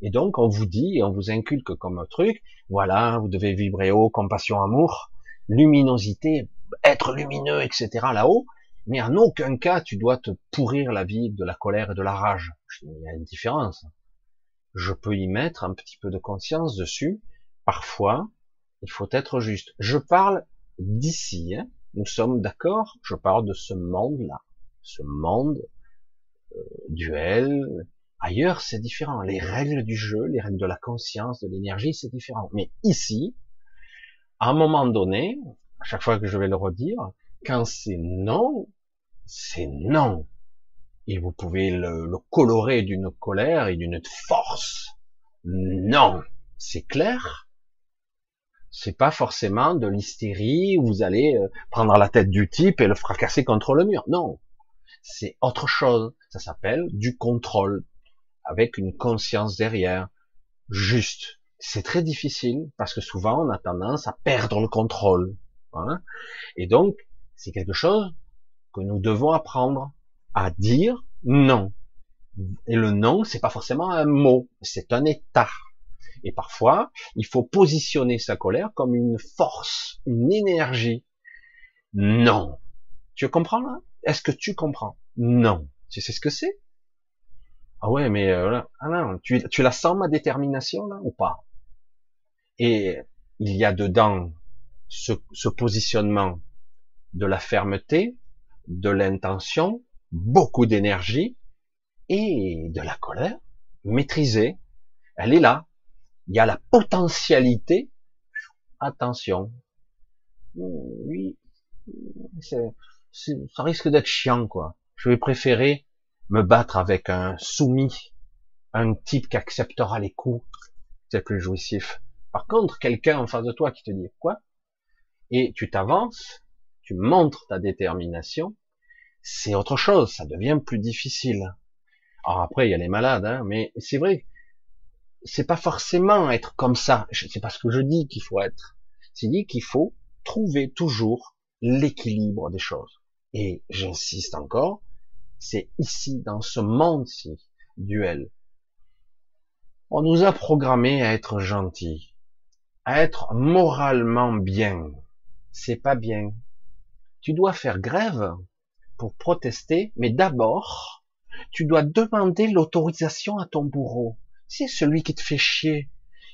Et donc, on vous dit, on vous inculque comme un truc, voilà, vous devez vibrer haut, compassion, amour, luminosité, être lumineux, etc. là-haut, mais en aucun cas tu dois te pourrir la vie de la colère et de la rage. Il y a une différence. Je peux y mettre un petit peu de conscience dessus. Parfois, il faut être juste. Je parle d'ici. Hein. Nous sommes d'accord. Je parle de ce monde-là, ce monde euh, duel. Ailleurs, c'est différent. Les règles du jeu, les règles de la conscience, de l'énergie, c'est différent. Mais ici, à un moment donné, à chaque fois que je vais le redire, quand c'est non, c'est non. Et vous pouvez le, colorer d'une colère et d'une force. Non. C'est clair? C'est pas forcément de l'hystérie où vous allez euh, prendre la tête du type et le fracasser contre le mur. Non. C'est autre chose. Ça s'appelle du contrôle. Avec une conscience derrière. Juste. C'est très difficile parce que souvent on a tendance à perdre le contrôle. Hein. Et donc, c'est quelque chose que nous devons apprendre à dire non. Et le non, c'est pas forcément un mot, c'est un état. Et parfois, il faut positionner sa colère comme une force, une énergie. Non. Tu comprends là? Est-ce que tu comprends? Non. Tu sais ce que c'est? Ah ouais, mais euh, non, tu, la sens ma détermination là ou pas? Et il y a dedans ce, positionnement de la fermeté, de l'intention, beaucoup d'énergie et de la colère maîtrisée. Elle est là. Il y a la potentialité. Attention. Oui, ça risque d'être chiant, quoi. Je vais préférer me battre avec un soumis, un type qui acceptera les coups, c'est plus jouissif. Par contre, quelqu'un en face de toi qui te dit quoi? Et tu t'avances, tu montres ta détermination, c'est autre chose, ça devient plus difficile. Alors après, il y a les malades, hein, mais c'est vrai, c'est pas forcément être comme ça. C'est pas ce que je dis qu'il faut être. C'est dit qu'il faut trouver toujours l'équilibre des choses. Et j'insiste encore, c'est ici, dans ce monde-ci, duel. On nous a programmé à être gentils, à être moralement bien, c'est pas bien. Tu dois faire grève pour protester, mais d'abord, tu dois demander l'autorisation à ton bourreau. C'est celui qui te fait chier,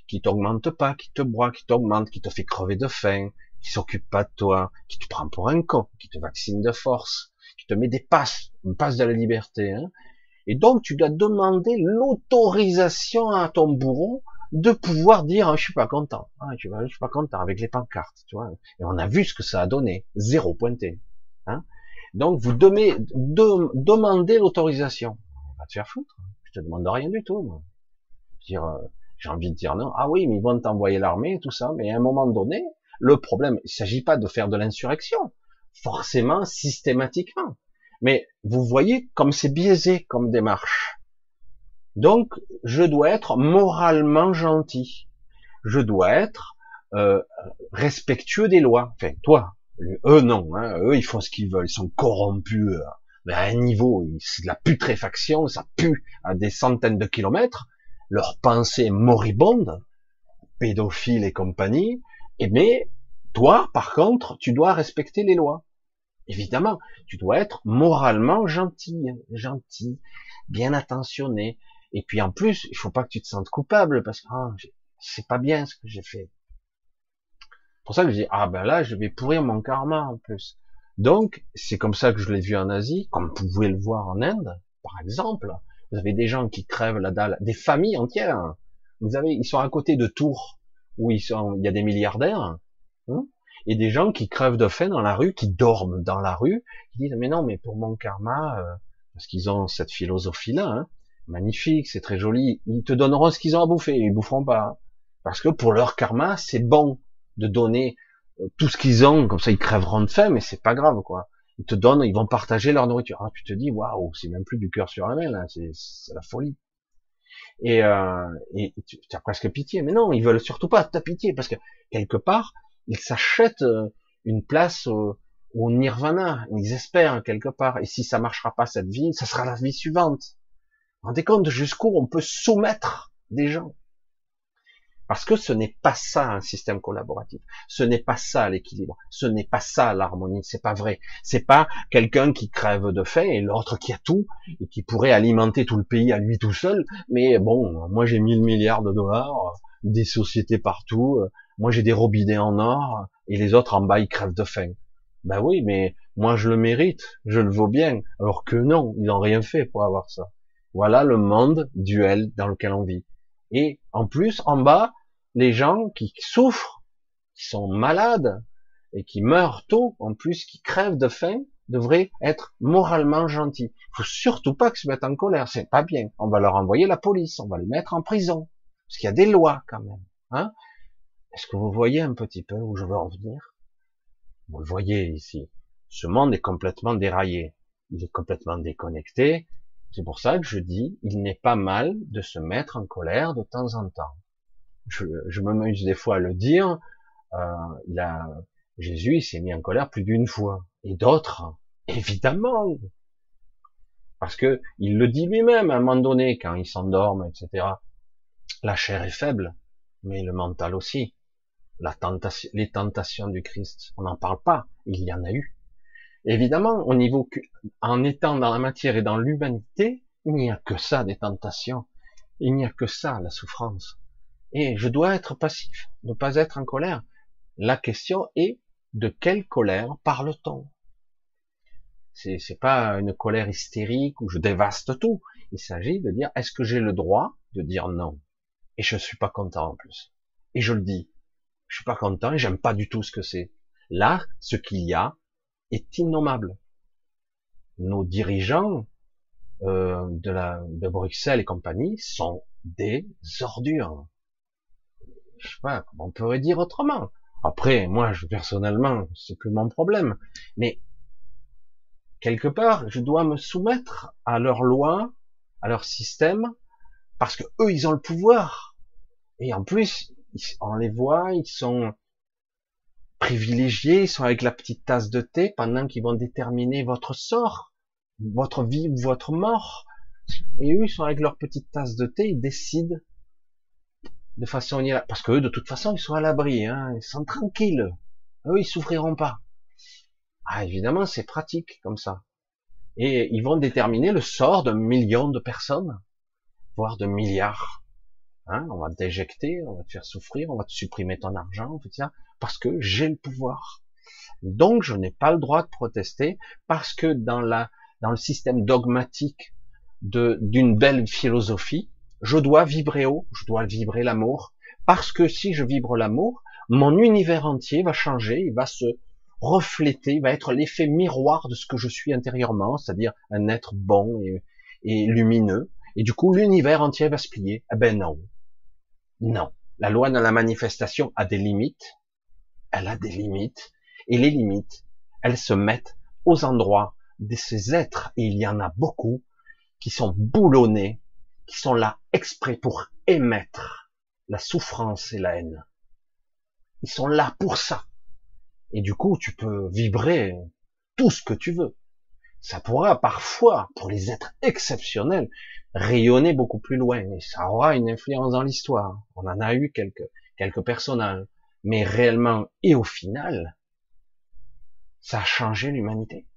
qui t'augmente pas, qui te broie, qui t'augmente, qui te fait crever de faim, qui s'occupe pas de toi, qui te prend pour un con, qui te vaccine de force, qui te met des passes, une passe de la liberté. Hein. Et donc, tu dois demander l'autorisation à ton bourreau de pouvoir dire ah, je suis pas content, ah, je suis pas content avec les pancartes, tu vois. Et on a vu ce que ça a donné, zéro pointé. Hein Donc vous demandez, demandez l'autorisation. Va te faire foutre. Je te demande rien du tout. Moi. Dire, euh, j'ai envie de dire non. Ah oui, mais ils vont t'envoyer l'armée, tout ça. Mais à un moment donné, le problème, il s'agit pas de faire de l'insurrection, forcément, systématiquement. Mais vous voyez comme c'est biaisé comme démarche. Donc, je dois être moralement gentil. Je dois être euh, respectueux des lois. Enfin, toi, eux non. Hein. Eux, ils font ce qu'ils veulent. Ils sont corrompus euh, mais à un niveau, c'est de la putréfaction. Ça pue à des centaines de kilomètres. Leur pensée moribonde, pédophile et compagnie. Et mais toi, par contre, tu dois respecter les lois. Évidemment, tu dois être moralement gentil, gentil, bien attentionné. Et puis en plus, il faut pas que tu te sentes coupable parce que ah, c'est pas bien ce que j'ai fait. Pour ça que je dis ah ben là je vais pourrir mon karma en plus. Donc c'est comme ça que je l'ai vu en Asie, comme vous pouvez le voir en Inde, par exemple. Vous avez des gens qui crèvent la dalle, des familles entières. Vous avez, ils sont à côté de tours où ils sont, il y a des milliardaires, hein, et des gens qui crèvent de faim dans la rue, qui dorment dans la rue, qui disent mais non mais pour mon karma, euh, parce qu'ils ont cette philosophie-là, hein, magnifique, c'est très joli. Ils te donneront ce qu'ils ont à bouffer, ils boufferont pas. Parce que pour leur karma, c'est bon de donner euh, tout ce qu'ils ont, comme ça ils crèveront de faim, mais c'est pas grave, quoi. Ils te donnent, ils vont partager leur nourriture. Ah, tu te dis, waouh, c'est même plus du cœur sur la main, là, c'est la folie. Et, euh, et tu as presque pitié, mais non, ils veulent surtout pas ta pitié, parce que quelque part, ils s'achètent euh, une place au, nirvana, ils espèrent quelque part, et si ça marchera pas cette vie, ça sera la vie suivante. Rendez compte jusqu'où on peut soumettre des gens? Parce que ce n'est pas ça un système collaboratif. Ce n'est pas ça l'équilibre. Ce n'est pas ça l'harmonie. C'est pas vrai. C'est pas quelqu'un qui crève de faim et l'autre qui a tout et qui pourrait alimenter tout le pays à lui tout seul. Mais bon, moi j'ai 1000 milliards de dollars, des sociétés partout. Moi j'ai des robinets en or et les autres en bas ils crèvent de faim. Ben oui, mais moi je le mérite, je le vaux bien. Alors que non, ils n'ont rien fait pour avoir ça. Voilà le monde duel dans lequel on vit. Et en plus, en bas, les gens qui souffrent, qui sont malades et qui meurent tôt, en plus, qui crèvent de faim, devraient être moralement gentils. Il faut surtout pas qu'ils se mettent en colère, c'est pas bien. On va leur envoyer la police, on va les mettre en prison, parce qu'il y a des lois quand même. Hein Est-ce que vous voyez un petit peu où je veux en venir? Vous le voyez ici. Ce monde est complètement déraillé, il est complètement déconnecté, c'est pour ça que je dis, il n'est pas mal de se mettre en colère de temps en temps. Je, je m'amuse des fois à le dire. Euh, Jésus, s'est mis en colère plus d'une fois, et d'autres, évidemment, parce que il le dit lui-même à un moment donné quand il s'endorme, etc. La chair est faible, mais le mental aussi. Les tentations du Christ, on n'en parle pas. Il y en a eu. Évidemment, au niveau en étant dans la matière et dans l'humanité, il n'y a que ça des tentations. Il n'y a que ça la souffrance. Et je dois être passif, ne pas être en colère. La question est de quelle colère parle-t-on? C'est c'est pas une colère hystérique où je dévaste tout. Il s'agit de dire est-ce que j'ai le droit de dire non? Et je suis pas content en plus. Et je le dis. Je suis pas content et j'aime pas du tout ce que c'est. Là, ce qu'il y a est innommable. Nos dirigeants euh, de, la, de Bruxelles et compagnie sont des ordures. Je sais pas comment on pourrait dire autrement. Après, moi, je, personnellement, c'est plus mon problème. Mais quelque part, je dois me soumettre à leurs lois, à leur système, parce que eux, ils ont le pouvoir. Et en plus, on les voit, ils sont privilégiés, ils sont avec la petite tasse de thé pendant qu'ils vont déterminer votre sort, votre vie ou votre mort. Et eux, ils sont avec leur petite tasse de thé, ils décident de façon parce que eux, de toute façon, ils sont à l'abri, hein, ils sont tranquilles. Eux, ils souffriront pas. Ah, évidemment, c'est pratique comme ça. Et ils vont déterminer le sort d'un million de personnes, voire de milliards. Hein, on va t'éjecter, on va te faire souffrir, on va te supprimer ton argent, tout ça, parce que j'ai le pouvoir. Donc, je n'ai pas le droit de protester parce que dans la, dans le système dogmatique de, d'une belle philosophie, je dois vibrer haut, je dois vibrer l'amour, parce que si je vibre l'amour, mon univers entier va changer, il va se refléter, il va être l'effet miroir de ce que je suis intérieurement, c'est-à-dire un être bon et, lumineux. Et du coup, l'univers entier va se plier. Eh ben non. Non. La loi de la manifestation a des limites. Elle a des limites. Et les limites, elles se mettent aux endroits de ces êtres, et il y en a beaucoup, qui sont boulonnés, qui sont là exprès pour émettre la souffrance et la haine. Ils sont là pour ça. Et du coup, tu peux vibrer tout ce que tu veux. Ça pourra parfois, pour les êtres exceptionnels, rayonner beaucoup plus loin. Et ça aura une influence dans l'histoire. On en a eu quelques, quelques personnages. Mais réellement, et au final, ça a changé l'humanité?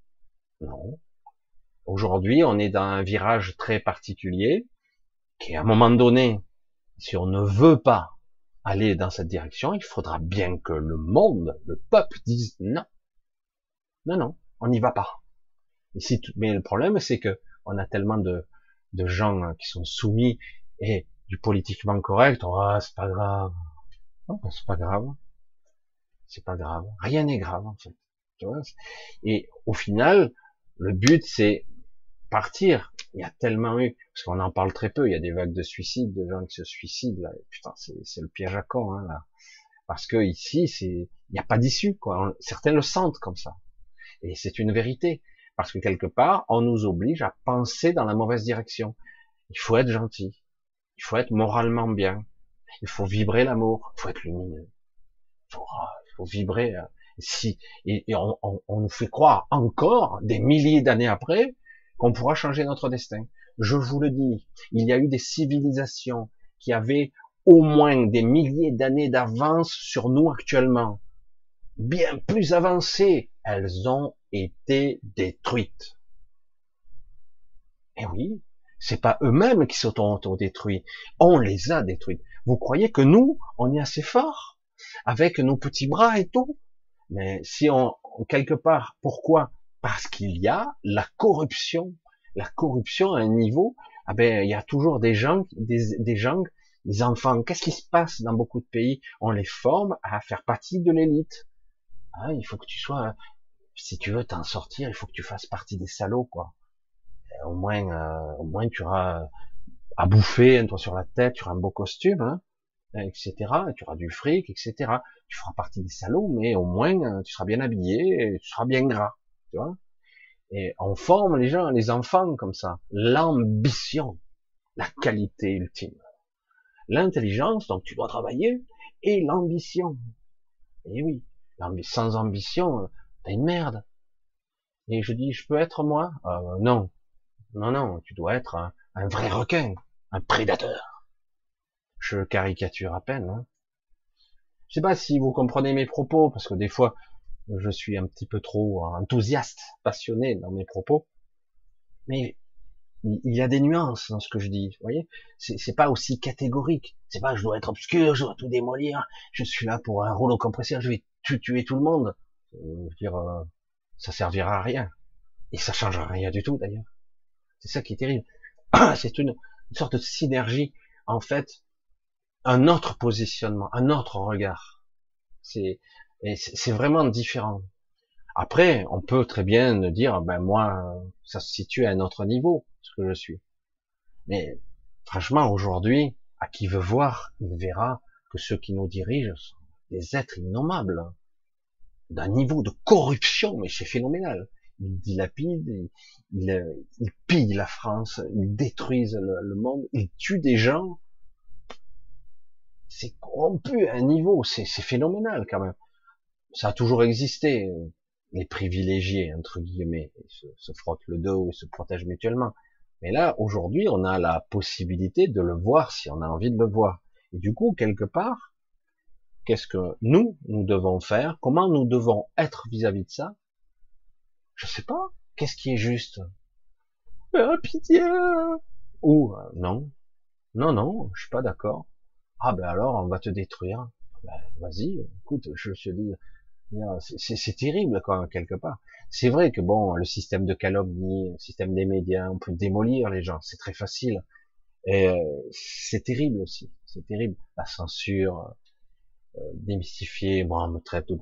Non. Aujourd'hui, on est dans un virage très particulier, qui à un moment donné, si on ne veut pas aller dans cette direction, il faudra bien que le monde, le peuple dise non. Non, non, on n'y va pas. Ici, mais le problème, c'est que on a tellement de, gens qui sont soumis et du politiquement correct, oh, c'est pas grave. Non, c'est pas grave. C'est pas grave. Rien n'est grave, en fait. Tu vois et au final, le but, c'est partir. Il y a tellement eu, parce qu'on en parle très peu, il y a des vagues de suicides, de gens qui se suicident, là. Putain, c'est le piège à con, hein, là. Parce que ici, c'est, il n'y a pas d'issue, quoi. Certains le sentent comme ça. Et c'est une vérité. Parce que quelque part, on nous oblige à penser dans la mauvaise direction. Il faut être gentil. Il faut être moralement bien. Il faut vibrer l'amour. Il faut être lumineux. Il faut, ah, il faut vibrer. Euh, si, et, on, on, nous fait croire encore, des milliers d'années après, qu'on pourra changer notre destin. Je vous le dis, il y a eu des civilisations qui avaient au moins des milliers d'années d'avance sur nous actuellement. Bien plus avancées, elles ont été détruites. Eh oui, c'est pas eux-mêmes qui s'auto-détruits. On les a détruites. Vous croyez que nous, on est assez fort avec nos petits bras et tout? Mais si on quelque part, pourquoi parce qu'il y a la corruption, la corruption à un niveau, ah ben, il y a toujours des gens, des, des gens, des enfants. Qu'est-ce qui se passe dans beaucoup de pays? On les forme à faire partie de l'élite. Ah, il faut que tu sois, si tu veux t'en sortir, il faut que tu fasses partie des salauds, quoi. Euh, au moins, euh, au moins tu auras à bouffer, un sur la tête, tu auras un beau costume, hein, etc. Tu auras du fric, etc. Tu feras partie des salauds, mais au moins euh, tu seras bien habillé, et tu seras bien gras. Et on forme les gens, les enfants comme ça. L'ambition, la qualité ultime. L'intelligence, donc tu dois travailler, et l'ambition. Et oui, sans ambition, t'es une merde. Et je dis, je peux être moi? Euh, Non, non, non, tu dois être un, vrai requin, un prédateur. Je caricature à peine. Hein. Je sais pas si vous comprenez mes propos, parce que des fois, je suis un petit peu trop enthousiaste, passionné dans mes propos, mais il y a des nuances dans ce que je dis, vous voyez C'est pas aussi catégorique. C'est pas je dois être obscur, je dois tout démolir, je suis là pour un rouleau compresseur, je vais tu tuer tout le monde, euh, dire, euh, ça servira à rien. Et ça changera rien du tout d'ailleurs. C'est ça qui est terrible. (clears throat) C'est une, sorte de synergie, en fait, un autre positionnement, un autre regard. C'est, c'est vraiment différent. Après, on peut très bien dire, ben moi, ça se situe à un autre niveau, ce que je suis. Mais franchement, aujourd'hui, à qui veut voir, il verra que ceux qui nous dirigent sont des êtres innommables, d'un niveau de corruption, mais c'est phénoménal. Ils dilapident, ils, ils, pillent la France, ils détruisent le, monde, ils tuent des gens. C'est corrompu à un niveau, c'est phénoménal quand même. Ça a toujours existé les privilégiés, entre guillemets, se, se, frottent le dos et se protègent mutuellement. Mais là, aujourd'hui, on a la possibilité de le voir si on a envie de le voir. Et du coup, quelque part, qu'est-ce que nous, nous devons faire? Comment nous devons être vis-à-vis de ça? Je sais pas. Qu'est-ce qui est juste? Ah, pitié Ou, euh, non. Non, non, je suis pas d'accord. Ah ben alors, on va te détruire. Ben, vas-y, écoute, je te dis, c'est terrible, quoi, quelque part. C'est vrai que bon, le système de calomnie, le système des médias, on peut démolir les gens, c'est très facile. Et euh, c'est terrible aussi, c'est terrible. La censure, euh, démystifier, bon, on me traite de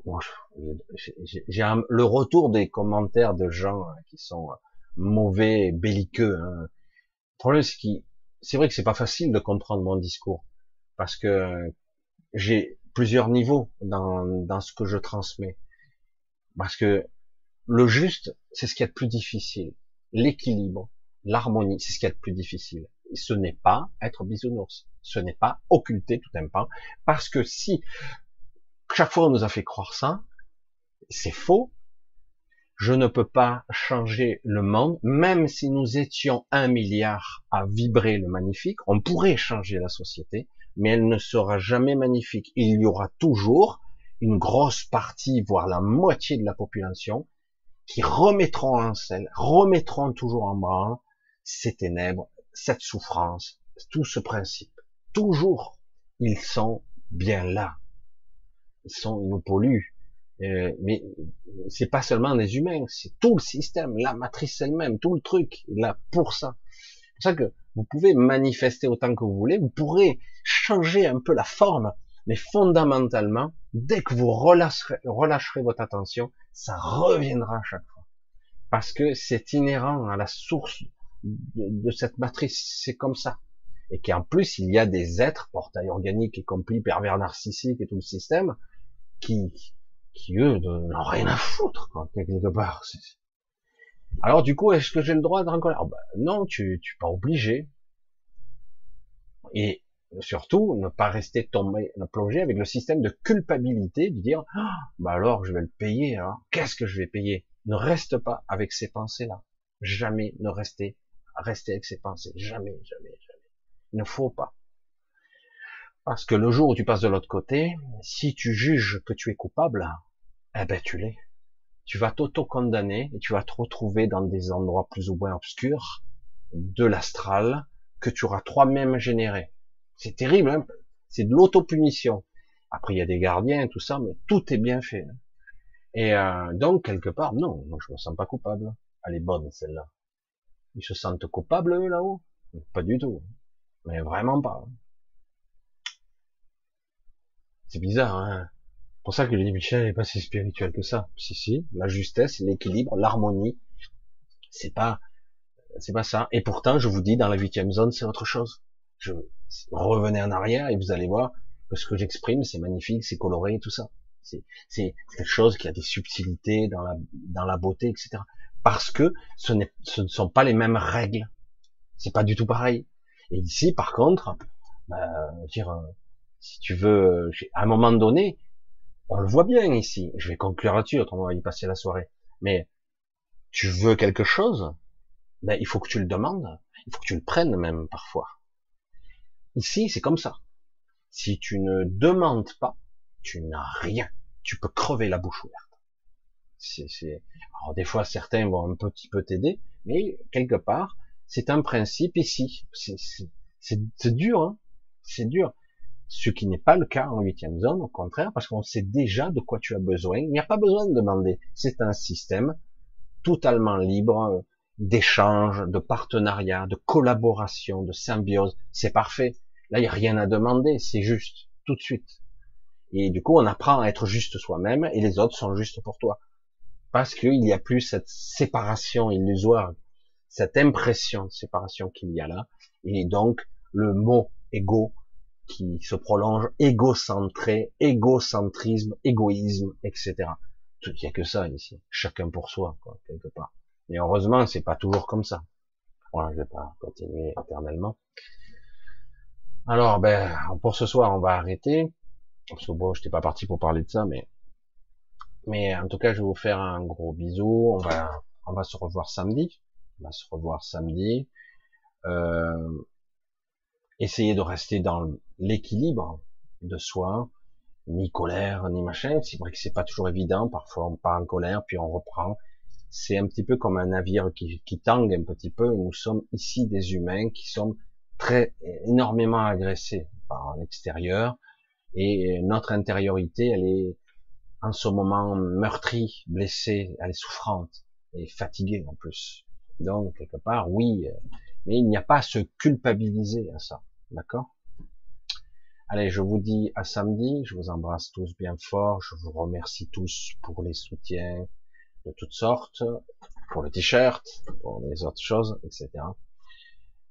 J'ai le retour des commentaires de gens hein, qui sont mauvais, belliqueux. Hein. Le problème, c'est c'est vrai que c'est pas facile de comprendre mon discours parce que j'ai plusieurs niveaux dans, dans ce que je transmets. Parce que le juste, c'est ce qui est le plus difficile. L'équilibre, l'harmonie, c'est ce qui est le plus difficile. Ce n'est pas être bisounours. Ce n'est pas occulter tout un pan. Parce que si chaque fois on nous a fait croire ça, c'est faux. Je ne peux pas changer le monde, même si nous étions un milliard à vibrer le magnifique, on pourrait changer la société, mais elle ne sera jamais magnifique. Il y aura toujours une grosse partie, voire la moitié de la population, qui remettront en selle, remettront toujours en branle ces ténèbres, cette souffrance, tout ce principe. Toujours, ils sont bien là. Ils sont, ils nous polluent. Euh, mais c'est pas seulement des humains, c'est tout le système, la matrice elle-même, tout le truc, là pour ça. C'est pour ça que vous pouvez manifester autant que vous voulez, vous pourrez changer un peu la forme, mais fondamentalement, dès que vous relâcherez, votre attention, ça reviendra à chaque fois. Parce que c'est inhérent à la source de, cette matrice, c'est comme ça. Et qu'en plus, il y a des êtres, portails organiques, y compris pervers narcissiques et tout le système, qui, qui eux, n'ont rien à foutre, quoi, quelque part. Alors du coup, est-ce que j'ai le droit de en colère ben, Non, tu n'es pas obligé. Et surtout, ne pas rester tombé, plongé avec le système de culpabilité, de dire, ah, bah alors je vais le payer, hein. qu'est-ce que je vais payer? Ne reste pas avec ces pensées-là. Jamais ne rester, rester avec ces pensées. Jamais, jamais, jamais. Il ne faut pas. Parce que le jour où tu passes de l'autre côté, si tu juges que tu es coupable, eh ben tu l'es tu vas t'auto-condamner et tu vas te retrouver dans des endroits plus ou moins obscurs de l'astral que tu auras toi-même généré. C'est terrible, hein c'est de l'auto-punition. Après, il y a des gardiens, tout ça, mais tout est bien fait. Hein. et euh, donc, quelque part, non, je me sens pas coupable. Elle est bonne, celle-là. Ils se sentent coupables, eux, là-haut? Pas du tout. Mais vraiment pas. C'est bizarre, hein pour ça que je dis Michel n'est pas si spirituel que ça. Si, si, la justesse, l'équilibre, l'harmonie, c'est pas, c'est pas ça. Et pourtant, je vous dis, dans la huitième zone, c'est autre chose. Je revenez en arrière et vous allez voir que ce que j'exprime, c'est magnifique, c'est coloré, tout ça. C'est, c'est quelque chose qui a des subtilités dans la, dans la beauté, etc. Parce que ce, ce ne sont pas les mêmes règles. C'est pas du tout pareil. Et ici, par contre, bah, dire, si tu veux, à un moment donné, on le voit bien ici. Je vais conclure là-dessus, autrement on va y passer la soirée. Mais tu veux quelque chose, ben, il faut que tu le demandes. Il faut que tu le prennes même parfois. Ici, c'est comme ça. Si tu ne demandes pas, tu n'as rien. Tu peux crever la bouche ouverte. C'est, Alors des fois, certains vont un petit peu t'aider, mais quelque part, c'est un principe ici. C'est dur, hein c'est dur. Ce qui n'est pas le cas en huitième zone, au contraire, parce qu'on sait déjà de quoi tu as besoin. Il n'y a pas besoin de demander. C'est un système totalement libre d'échange, de partenariat, de collaboration, de symbiose. C'est parfait. Là, il n'y a rien à demander. C'est juste, tout de suite. Et du coup, on apprend à être juste soi-même et les autres sont justes pour toi. Parce qu'il n'y a plus cette séparation illusoire, cette impression de séparation qu'il y a là. Et donc, le mot égo qui se prolonge, égocentré, égocentrisme, égoïsme, etc. Il n'y a que ça ici. Chacun pour soi, quoi, quelque part. Et heureusement, c'est pas toujours comme ça. Voilà, je vais pas continuer éternellement. Alors, ben, pour ce soir, on va arrêter. Parce que bon, j'étais pas parti pour parler de ça, mais, mais en tout cas, je vais vous faire un gros bisou. On va, on va se revoir samedi. On va se revoir samedi. Euh, essayer de rester dans l'équilibre de soi, ni colère, ni machin. C'est vrai que c'est pas toujours évident. Parfois, on part en colère, puis on reprend. C'est un petit peu comme un navire qui, qui tangue un petit peu. Nous sommes ici des humains qui sommes très énormément agressés par l'extérieur et notre intériorité, elle est en ce moment meurtrie, blessée, elle est souffrante et fatiguée en plus. Donc quelque part, oui, mais il n'y a pas à se culpabiliser à ça, d'accord Allez, je vous dis à samedi, je vous embrasse tous bien fort, je vous remercie tous pour les soutiens de toutes sortes, pour le t-shirt, pour les autres choses, etc.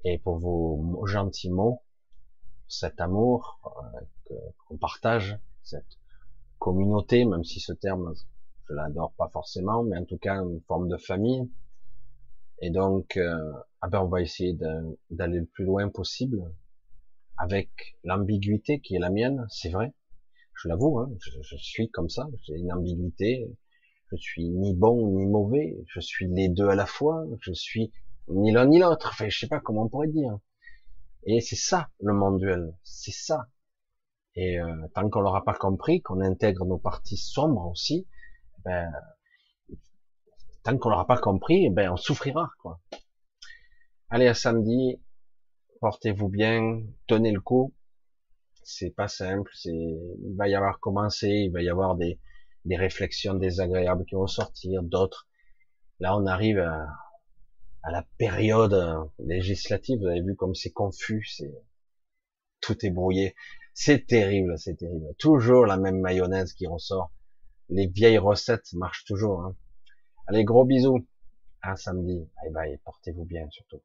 Et pour vos gentils mots, cet amour euh, qu'on partage, cette communauté, même si ce terme, je l'adore pas forcément, mais en tout cas une forme de famille. Et donc, euh, ah ben on va essayer d'aller le plus loin possible avec l'ambiguïté qui est la mienne, c'est vrai. Je l'avoue, hein, je, suis comme ça, j'ai une ambiguïté. Je suis ni bon ni mauvais, je suis les deux à la fois, je suis ni l'un ni l'autre. Enfin, je sais pas comment on pourrait dire. Et c'est ça le monde duel, c'est ça. Et euh, tant qu'on l'aura pas compris, qu'on intègre nos parties sombres aussi, ben, tant qu'on l'aura pas compris, ben on souffrira quoi. Allez à samedi, portez-vous bien, tenez le coup. C'est pas simple, c'est il va y avoir commencé, il va y avoir des des réflexions désagréables qui vont sortir, d'autres. Là, on arrive à, à la période euh, législative, vous avez vu comme c'est confus, c'est tout est brouillé. C'est terrible, c'est terrible. Toujours la même mayonnaise qui ressort. Les vieilles recettes marchent toujours. Hein. Allez, gros bisous. À samedi. Bye bye. Portez-vous bien surtout.